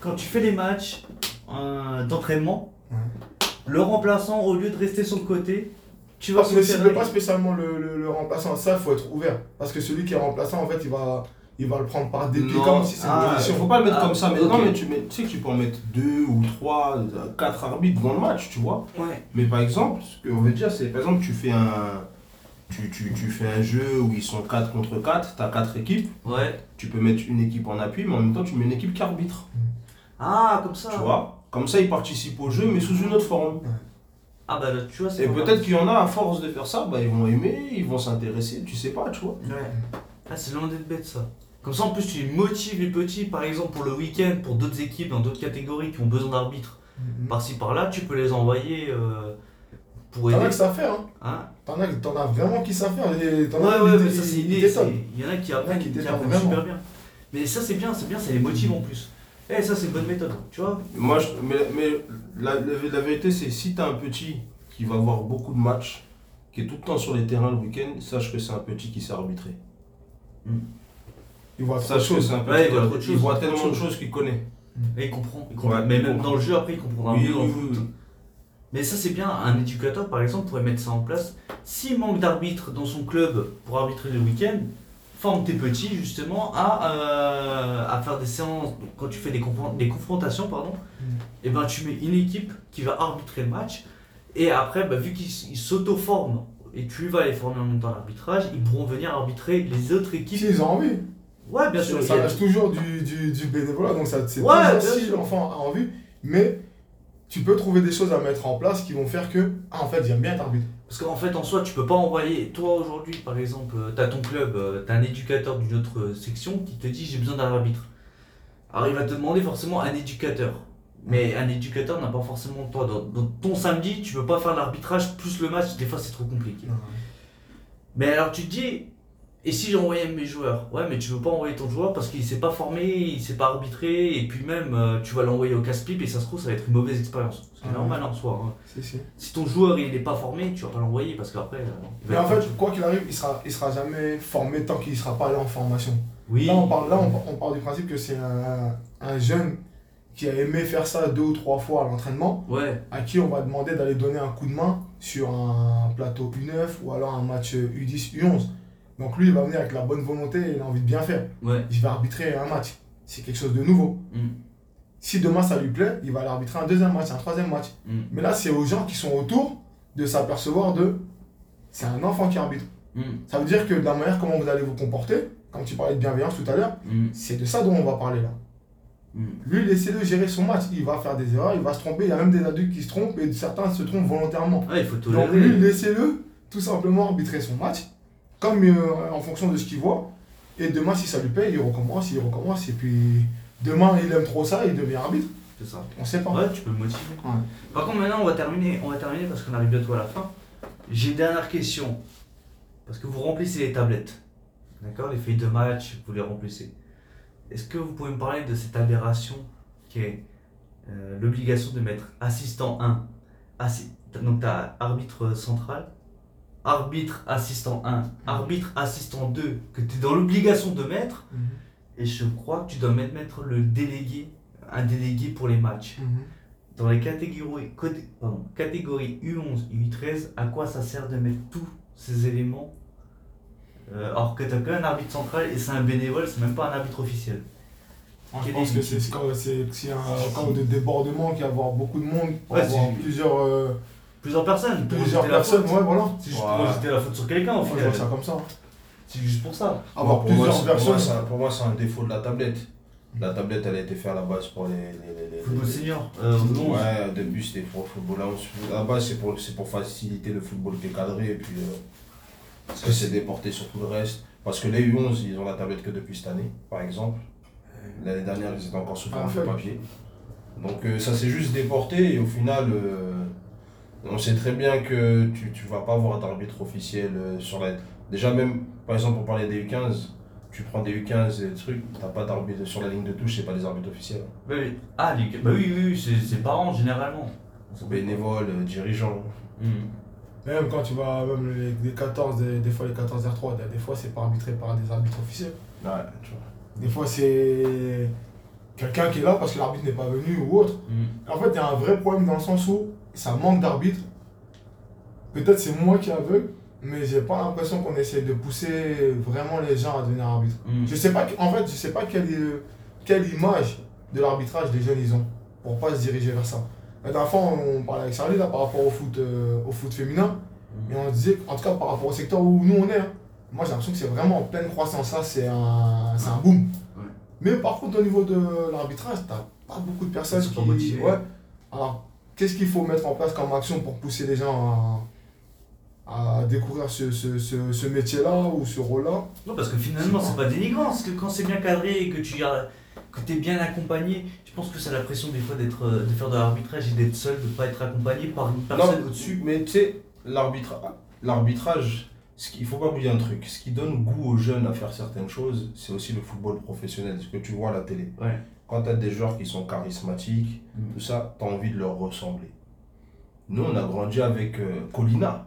quand tu fais les matchs euh, d'entraînement, Ouais. le remplaçant, au lieu de rester sur le côté, tu vas Parce que cible pas spécialement le, le, le remplaçant. Ça, il faut être ouvert. Parce que celui qui est remplaçant, en fait, il va, il va le prendre par dépit Non, comme si c'est ah, une Il faut pas le mettre Ah, comme ça. Mais ok. non, mais tu, mets, tu sais que tu peux en mettre deux ou trois, euh, quatre arbitres dans le match, tu vois. Ouais. Mais par exemple, ce qu'on veut dire, c'est par exemple, tu fais un. Tu, tu, tu fais un jeu où ils sont 4 contre 4, tu as 4 équipes, Ouais. tu peux mettre une équipe en appui, mais en même temps tu mets une équipe qui arbitre. Ah, comme ça. Tu vois? Comme ça ils participent au jeu, mais sous une autre forme. Ah, bah là, tu vois, c'est. Et peut-être qu'il y en a, à force de faire ça, bah, ils vont aimer, ils vont s'intéresser, tu sais pas, tu vois. Ouais. Ah, c'est loin d'être bête ça. Comme ça, en plus, tu motives les petits, par exemple, pour le week-end, pour d'autres équipes dans d'autres catégories qui ont besoin d'arbitres. Mhm. Par-ci, par-là, tu peux les envoyer euh, pour T'en as aider. qui savent faire. Hein. Hein T'en as, t'en as vraiment qui savent faire. Et Ouais, as ouais, qui- mais ça c'est détonnent. c'est- Il y en a qui apprennent, qui qui apprennent super bien. Mais ça c'est bien, c'est bien, ça les motive en plus. Eh, ça c'est une bonne méthode, tu vois. Moi, je- mais, mais la, la, la vérité, c'est si tu as un petit qui va voir beaucoup de matchs, qui est tout le temps sur les terrains le week-end, sache que c'est un petit qui sait arbitrer. Ils voient trop de choses. Ouais, il voit voit, trop de il voit tellement de choses. qu'il connaît. Et il comprend. il comprend. Ouais, mais il même comprend. dans le jeu après il comprendra Oui, mieux dans oui, le foot. oui. Mais ça c'est bien, un éducateur par exemple pourrait mettre ça en place. S'il manque d'arbitres dans son club pour arbitrer le week-end, forme tes petits justement à, euh, à faire des séances, quand tu fais des, confron- des confrontations, pardon, Mm. et ben tu mets une équipe qui va arbitrer le match, et après, bah, vu qu'ils s'auto-forment, et tu vas les former en même temps à l'arbitrage, ils pourront venir arbitrer les autres équipes. S'ils ont envie. Ouais, bien sûr. Ça reste toujours du, du, du bénévolat, donc ça c'est Ouais, toujours bien si l'enfant a envie, mais tu peux trouver des choses à mettre en place qui vont faire que, ah en fait j'aime bien être arbitre. Parce qu'en fait, en soi, tu peux pas envoyer. Toi, aujourd'hui, par exemple, tu as ton club, tu as un éducateur d'une autre euh, section qui te dit j'ai besoin d'un arbitre. Alors, il va te demander forcément un éducateur. Mais un éducateur n'a pas forcément toi. Dans, dans ton samedi, tu peux pas faire l'arbitrage plus le match, des fois c'est trop compliqué. Mais alors tu te dis, et si j'envoyais mes joueurs? Ouais, mais tu veux pas envoyer ton joueur parce qu'il s'est pas formé, il s'est pas arbitré, et puis même euh, tu vas l'envoyer au casse-pipe et ça se trouve, ça va être une mauvaise expérience. Ce qui est Ah normal en soi. hein. Si, si. Si ton joueur il est pas formé, tu vas pas l'envoyer parce qu'après. euh, Mais en fait, quoi qu'il arrive, il sera, il sera jamais formé tant qu'il sera pas allé en formation. oui. Là, on parle, là, on, on parle du principe que c'est un, un jeune qui a aimé faire ça deux ou trois fois à l'entraînement, Ouais, à qui on va demander d'aller donner un coup de main sur un plateau U9 ou alors un match U10, U11. Donc lui, il va venir avec la bonne volonté et il a envie de bien faire. ouais. Je vais arbitrer un match. C'est quelque chose de nouveau. Mm. Si demain ça lui plaît, il va aller arbitrer un deuxième match, un troisième match. Mm. Mais là, c'est aux gens qui sont autour de s'apercevoir de c'est un enfant qui arbitre. Mm. Ça veut dire que de la manière comment vous allez vous comporter, comme tu parlais de bienveillance tout à l'heure, c'est de ça dont on va parler là. Lui, laissez-le gérer son match. Il va faire des erreurs, il va se tromper. Il y a même des adultes qui se trompent et certains se trompent volontairement. Il faut Donc lui, laissez-le tout simplement arbitrer son match, comme euh, en fonction de ce qu'il voit. Et demain, si ça lui paye, il recommence, il recommence. Et puis demain, il aime trop ça, il devient arbitre. C'est ça. On sait pas. Ouais, tu peux le motiver. Ouais. Par contre, maintenant, on va terminer, on va terminer parce qu'on arrive bientôt à la fin. J'ai une dernière question. Parce que vous remplissez les tablettes. D'accord? Les feuilles de match, vous les remplissez. Est-ce que vous pouvez me parler de cette aberration qui est euh, l'obligation de mettre assistant 1, assi- donc tu as arbitre central, arbitre assistant 1, arbitre assistant 2, que tu es dans l'obligation de mettre, Mhm. et je crois que tu dois mettre, mettre le délégué, un délégué pour les matchs. Mhm. Dans les catégories, pardon, catégories U11 et U13, à quoi ça sert de mettre tous ces éléments euh, alors que tu as qu'un arbitre central et c'est un bénévole, c'est même pas un arbitre officiel. Je pense que c'est quand y a un cas de débordement, qu'il y a avoir beaucoup de monde, pour Ouais, avoir plusieurs, euh, Plusieurs personnes, plusieurs personnes. Ouais, voilà. C'est juste pour jeter la faute sur quelqu'un au Moi, je vois ça comme ça. C'est juste pour ça. Avoir pour moi, plusieurs c'est- pour moi, versions. c'est un- Pour moi, c'est un défaut de la tablette. La tablette, elle a été faite à la base pour les. les, les- les- Football les- senior. Euh, non. Ouais, au début c'était pour le football 11. À la base, c'est pour, c'est pour faciliter le football qui est cadré et puis. euh, parce que c'est déporté sur tout le reste. Parce que les U11, ils ont la tablette que depuis cette année, par exemple. L'année dernière, ils étaient encore sous forme Ah, de fait. papier. Donc euh, ça s'est juste déporté et au final, euh, on sait très bien que tu tu vas pas avoir d'arbitre officiel euh, sur la. Déjà, même, par exemple, pour parler des U15, tu prends des U15 et des trucs, t'as pas d'arbitre sur la ligne de touche, c'est pas des arbitres officiels. Bah oui. Ah, les... bah oui, oui, oui, c'est c'est parents généralement. C'est bénévoles, euh, dirigeants. Hmm. Même quand tu vas, même les, les 14, des, des fois les 14 R3, des, des fois c'est pas arbitré par des arbitres officiels. Ouais, tu vois. Des fois c'est quelqu'un qui est là parce que l'arbitre n'est pas venu ou autre. Hmm. En fait, il y a un vrai problème dans le sens où ça manque d'arbitres. Peut-être c'est moi qui est aveugle, mais j'ai pas l'impression qu'on essaie de pousser vraiment les gens à devenir arbitre. Hmm. Je sais pas, en fait, je sais pas quelle, est- quelle image de l'arbitrage les jeunes ils ont pour pas se diriger vers ça. La dernière fois, on parlait avec Charlie là, par rapport au foot, euh, au foot féminin, et on disait, en tout cas par rapport au secteur où nous on est, hein, moi j'ai l'impression que c'est vraiment en pleine croissance. Là, c'est un, c'est un boom. Ouais. Mais par contre, au niveau de l'arbitrage, t'as pas beaucoup de personnes qui. motivés. Ouais. Alors, qu'est-ce qu'il faut mettre en place comme action pour pousser les gens à, à découvrir ce, ce, ce, ce métier-là ou ce rôle-là? Non, parce que finalement, C'est c'est pas dénigrant. Parce que quand c'est bien cadré et que tu que es bien accompagné, je pense que ça a la pression des fois d'être, euh, de faire de l'arbitrage et d'être seul, de pas être accompagné par une personne Non, au-dessus. Mais tu sais, l'arbitra- l'arbitrage, ce qu'il faut pas oublier un truc, ce qui donne goût aux jeunes à faire certaines choses, c'est aussi le football professionnel, ce que tu vois à la télé. Ouais. Quand tu as des joueurs qui sont charismatiques, Mm. tout ça, tu as envie de leur ressembler. Nous, on a grandi avec euh, Colina.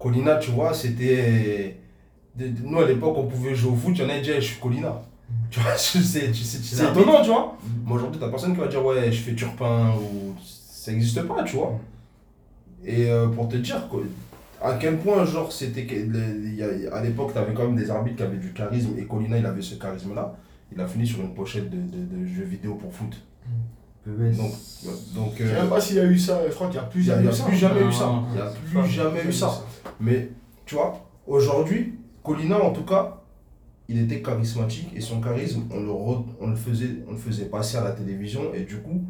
Colina, tu vois, c'était. Nous, à l'époque, on pouvait jouer au foot, il y en a qui disaient, je suis Colina. Tu vois, c'est étonnant, tu vois. Mm. Moi aujourd'hui, t'as personne qui va dire ouais, je fais turpin ou ça n'existe pas, tu vois. Et euh, pour te dire quoi, à quel point, genre, c'était. À l'époque, t'avais quand même des arbitres qui avaient du charisme et Colina, il avait ce charisme-là. Il a fini sur une pochette de, de, de jeux vidéo pour foot. PES. Donc, donc Je sais euh, même pas s'il y a eu ça, crois qu'il n'y a plus il n'y a, il y ça. plus jamais eu ça. Il n'y a plus pas- jamais eu ça. Mais tu vois, aujourd'hui, Colina en tout cas, il était charismatique et son charisme, on le, re- on le, faisait, on le faisait passer à la télévision et du coup,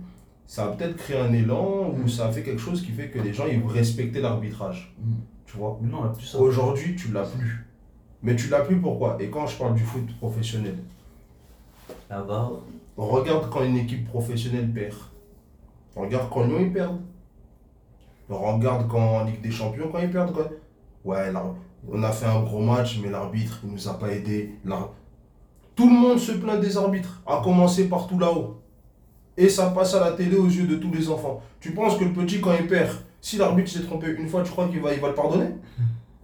ça a peut-être créé un élan ou ça a fait quelque chose qui fait que les gens ils respectaient l'arbitrage. Mm. Tu vois? Mais non, on a plus ça. Aujourd'hui, tu l'as plus. Mais tu l'as plus pourquoi? Et quand je parle du foot professionnel, Là-bas. regarde quand une équipe professionnelle perd. Regarde quand Lyon ils perdent. Regarde quand en Ligue des Champions quand ils perdent. Ouais, on a fait un gros match, mais l'arbitre il nous a pas aidé. Tout le monde se plaint des arbitres, à commencer par tout là-haut. Et ça passe à la télé aux yeux de tous les enfants. Tu penses que le petit, quand il perd, si l'arbitre s'est trompé une fois, tu crois qu'il va, il va le pardonner?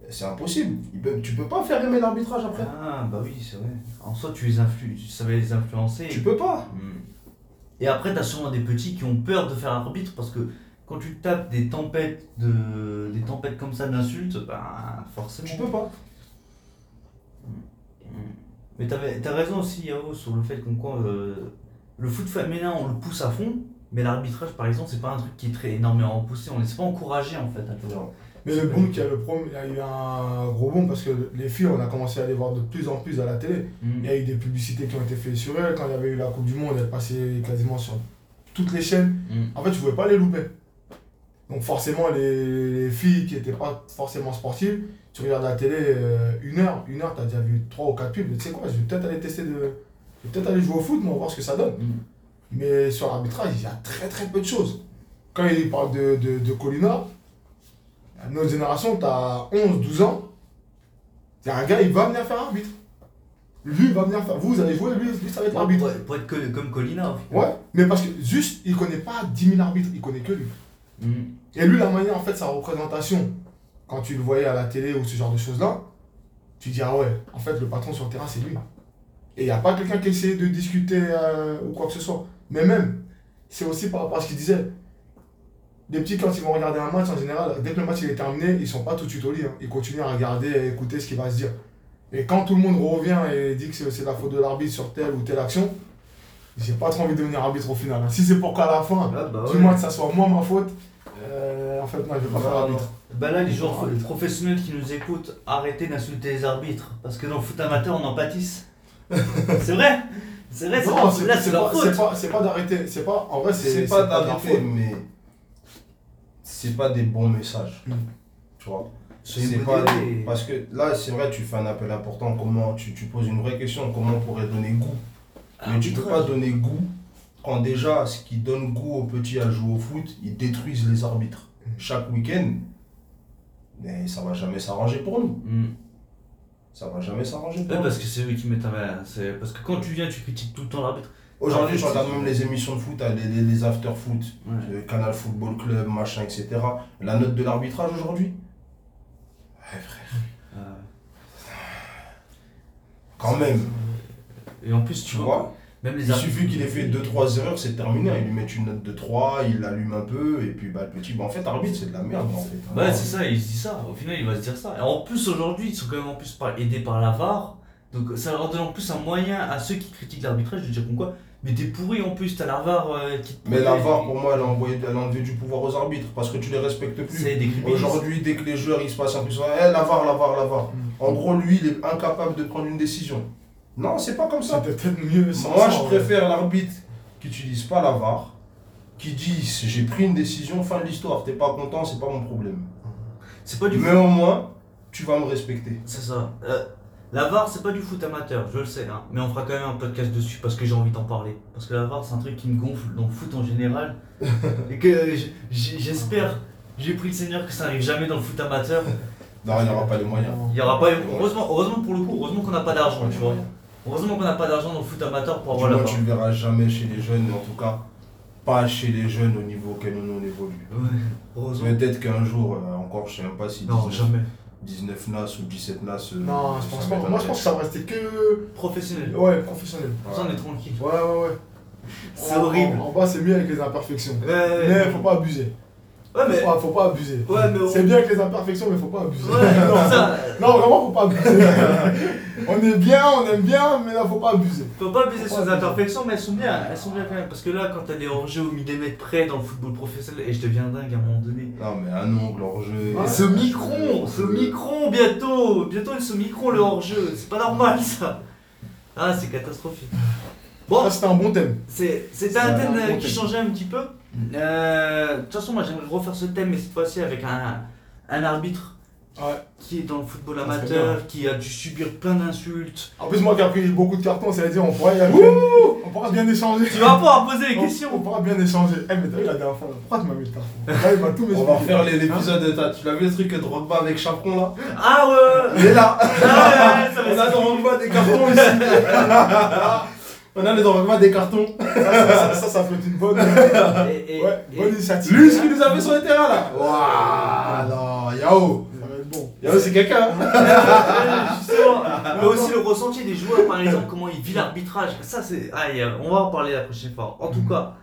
C'est impossible. Il peut, tu peux pas faire aimer l'arbitrage après. Ah, bah oui, c'est vrai. En soi, tu les influ... tu savais les influencer. Tu peux pas. Hmm. Et après, t'as sûrement des petits qui ont peur de faire arbitre parce que quand tu tapes des tempêtes de des tempêtes comme ça d'insultes, bah forcément. Tu peux pas. Mais t'avais- t'as raison aussi, Yao, sur le fait qu'on quoi, euh, le foot féminin, on le pousse à fond, mais l'arbitrage, par exemple, c'est pas un truc qui est très énormément poussé. On ne laisse pas encourager en fait. à. Non. Mais le boom, qui a le problème, il y a eu un gros boom parce que les filles, on a commencé à les voir de plus en plus à la télé. Hmm. Il y a eu des publicités qui ont été faites sur elles. Quand il y avait eu la Coupe du Monde, elle passait quasiment sur toutes les chaînes. Hmm. En fait, tu pouvais pas les louper. Donc forcément, les, les filles qui n'étaient pas forcément sportives, tu regardes la télé euh, une heure, une heure, tu as déjà vu trois ou quatre pubs. Tu sais quoi, je vais peut-être aller tester de... Je vais peut-être aller jouer au foot, mais on va voir ce que ça donne. Hmm. Mais sur l'arbitrage, il y a très très peu de choses. Quand il parle de, de, de Colina, notre génération, tu as 11, 12 ans, il y a un gars, il va venir faire arbitre. Lui, il va venir faire. Vous, vous allez jouer, lui, lui ça va être l'arbitre. Pour, pour être que- comme Colina. Ouais, mais parce que juste, il connaît pas 10 000 arbitres, il connaît que lui. Hmm. Et lui, la manière, en fait, sa représentation, quand tu le voyais à la télé ou ce genre de choses-là, tu dis, ah ouais, en fait, le patron sur le terrain, c'est lui. Et il n'y a pas quelqu'un qui essaie de discuter euh, ou quoi que ce soit. Mais même, c'est aussi par rapport à ce qu'il disait. Les petits, quand ils vont regarder un match, en général, dès que le match il est terminé, ils sont pas tout de suite au lit. hein. Ils continuent à regarder et écouter ce qui va se dire. Et quand tout le monde revient et dit que c'est- la faute de l'arbitre sur telle ou telle action, j'ai pas trop envie de devenir arbitre au final. hein. Si c'est pour qu'à la fin, Ah, bah ouais. que ça soit moi ma faute, euh, en fait, moi je vais pas faire Non, arbitre. non. Bah là, les joueurs professionnels qui nous écoutent, arrêtez d'insulter les arbitres. Parce que dans le foot amateur, on en pâtisse. c'est vrai C'est vrai, c'est Non, pas- pas, pas, c'est pas d'arrêter. C'est pas, en vrai, c'est pas d'arrêter, mais c'est pas des bons messages. Mm. Tu vois C'est pas des- Parce que là, c'est vrai, tu fais un appel important. Comment tu, tu poses une vraie question comment on pourrait donner goût Mais tu peux pas donner goût quand déjà ce qui donne goût aux petits à jouer au foot, ils détruisent les arbitres chaque week-end. Mais ça va jamais s'arranger pour nous. Hmm. Ça va jamais s'arranger pour Ouais, nous. parce que c'est eux qui mettent. C'est parce que quand tu viens, tu critiques tout le temps l'arbitre. Aujourd'hui, je Ah, regarde c'est- même les émissions de foot, hein, les, les, les after-foot, Ouais. le Canal Football Club, machin, etc. La note de l'arbitrage aujourd'hui Ouais, frère. Euh, Quand même. Et en plus, tu, Tu vois, vois même les Il suffit qu'il ait fait 2-3 erreurs, c'est terminé. Ils lui mettent une note de 3, il l'allume un peu, et puis bah, le petit, bah, en fait, arbitre, c'est de la merde. En fait. Ouais, c'est ça, il se dit ça. Au final, il va se dire ça. Et en plus, aujourd'hui, ils sont quand même en plus aidés par la VAR. Donc, ça leur donne en plus un moyen à ceux qui critiquent l'arbitrage de dire comme quoi. Mais t'es pourri en plus, t'as la VAR euh, qui te Mais la. VAR, pour moi, elle a, envoyé, elle a enlevé du pouvoir aux arbitres parce que tu les respectes plus. Aujourd'hui, dès que les joueurs ils se passent un peu sur eh, la VAR, la VAR, la VAR. Mm. En gros, lui, il est incapable de prendre une décision. Non, c'est pas comme ça. C'était peut-être mieux sans Moi, ça, je ouais. préfère l'arbitre qui n'utilise pas la VAR, qui dit j'ai pris une décision, fin de l'histoire, t'es pas content, c'est pas mon problème. C'est pas du Mais au moins, tu vas me respecter. C'est ça. Euh, la VAR, c'est pas du foot amateur, je le sais, hein. mais on fera quand même un podcast dessus parce que j'ai envie d'en parler. Parce que la VAR, c'est un truc qui me gonfle dans le foot en général. et que j'espère, j'ai pris le Seigneur que ça arrive jamais dans le foot amateur. Non, il n'y aura pas les moyens. Il y aura pas. Heureusement, heureusement pour le coup, heureusement qu'on n'a pas d'argent, tu vois. Heureusement qu'on n'a pas d'argent dans le foot amateur pour Du avoir la moins, VAR. tu le verras jamais chez les jeunes, en tout cas, pas chez les jeunes au niveau auquel nous on évolue. Ouais, heureusement. Peut-être qu'un jour, euh, encore, je sais même pas si Non, 19, jamais. 19 NAS ou 17 NAS. euh, Non, je pense pas. Moi, je pense que ça va rester que. Professionnel. Ouais, professionnel. Ça, on est tranquille. Ouais, ouais, ouais. C'est horrible. En, en bas, c'est mieux avec les imperfections. Ouais, Mais faut pas abuser. Ouais, mais. Faut pas, faut pas abuser. Ouais, mais. C'est bien avec les imperfections, mais faut pas abuser. Ouais, non, ça. non, vraiment, faut pas abuser. on est bien, on aime bien, mais là, faut pas abuser. Faut pas abuser Faut sur pas les abuser. imperfections, mais elles sont bien, elles sont bien quand même. Parce que là, quand t'as des hors-jeux au millimètre près dans le football professionnel, et je deviens dingue à un moment donné. Non, mais un ongle hors jeu. Ouais. Ce micron, ce micron bientôt, bientôt ce micron le hors-jeu, c'est pas normal ça. Ah, c'est catastrophique. Bon, Ça, c'était un bon thème. c'est- c'était un un thème euh, bon qui thème. changeait un petit peu. Euh, De toute façon, moi j'aimerais refaire ce thème, mais cette fois-ci avec un, un arbitre Ouais. qui est dans le football amateur, qui a dû subir plein d'insultes. En plus, moi qui ai pris beaucoup de cartons, ça veut dire on pourra y aller. on pourra bien échanger. Tu vas pouvoir poser les On- On questions. pourra bien échanger. Eh, mais t'as vu la dernière fois, pourquoi tu m'as mis le carton Là, il m'a tout On va refaire les- l'épisode. t'as- Tu l'as vu le truc de Drogba avec Chaperon là Ah ouais, Il est là Ah ouais, ça va On a Drogba des cartons ici On a les Drogba des cartons Ça, ça, ça, ça peut être une bonne, Et- et- ouais, et- bonne initiative. Lui, ce qu'il nous a fait sur le terrain là Waouh Non, Yao bon. Yao, c'est quelqu'un hein. Justement, mais aussi le ressenti des joueurs, par exemple, comment ils vivent l'arbitrage. Ça, c'est. Ah, on va en parler la prochaine fois. En tout cas,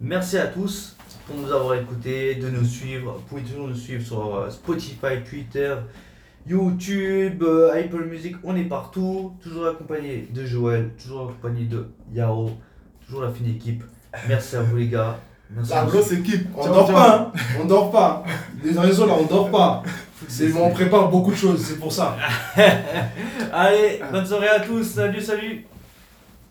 merci à tous pour nous avoir écoutés, de nous suivre. Vous pouvez toujours nous suivre sur euh, Spotify, Twitter, YouTube, euh, Apple Music. On est partout. Toujours accompagné de Joël, toujours accompagné de Yao, toujours la fine équipe. Merci à vous, les gars. Merci La grosse équipe. On dort pas, hein On dort pas Les réseaux là, on dort pas C'est- On prépare beaucoup de choses, c'est pour ça Allez, bonne soirée à tous. Salut, salut.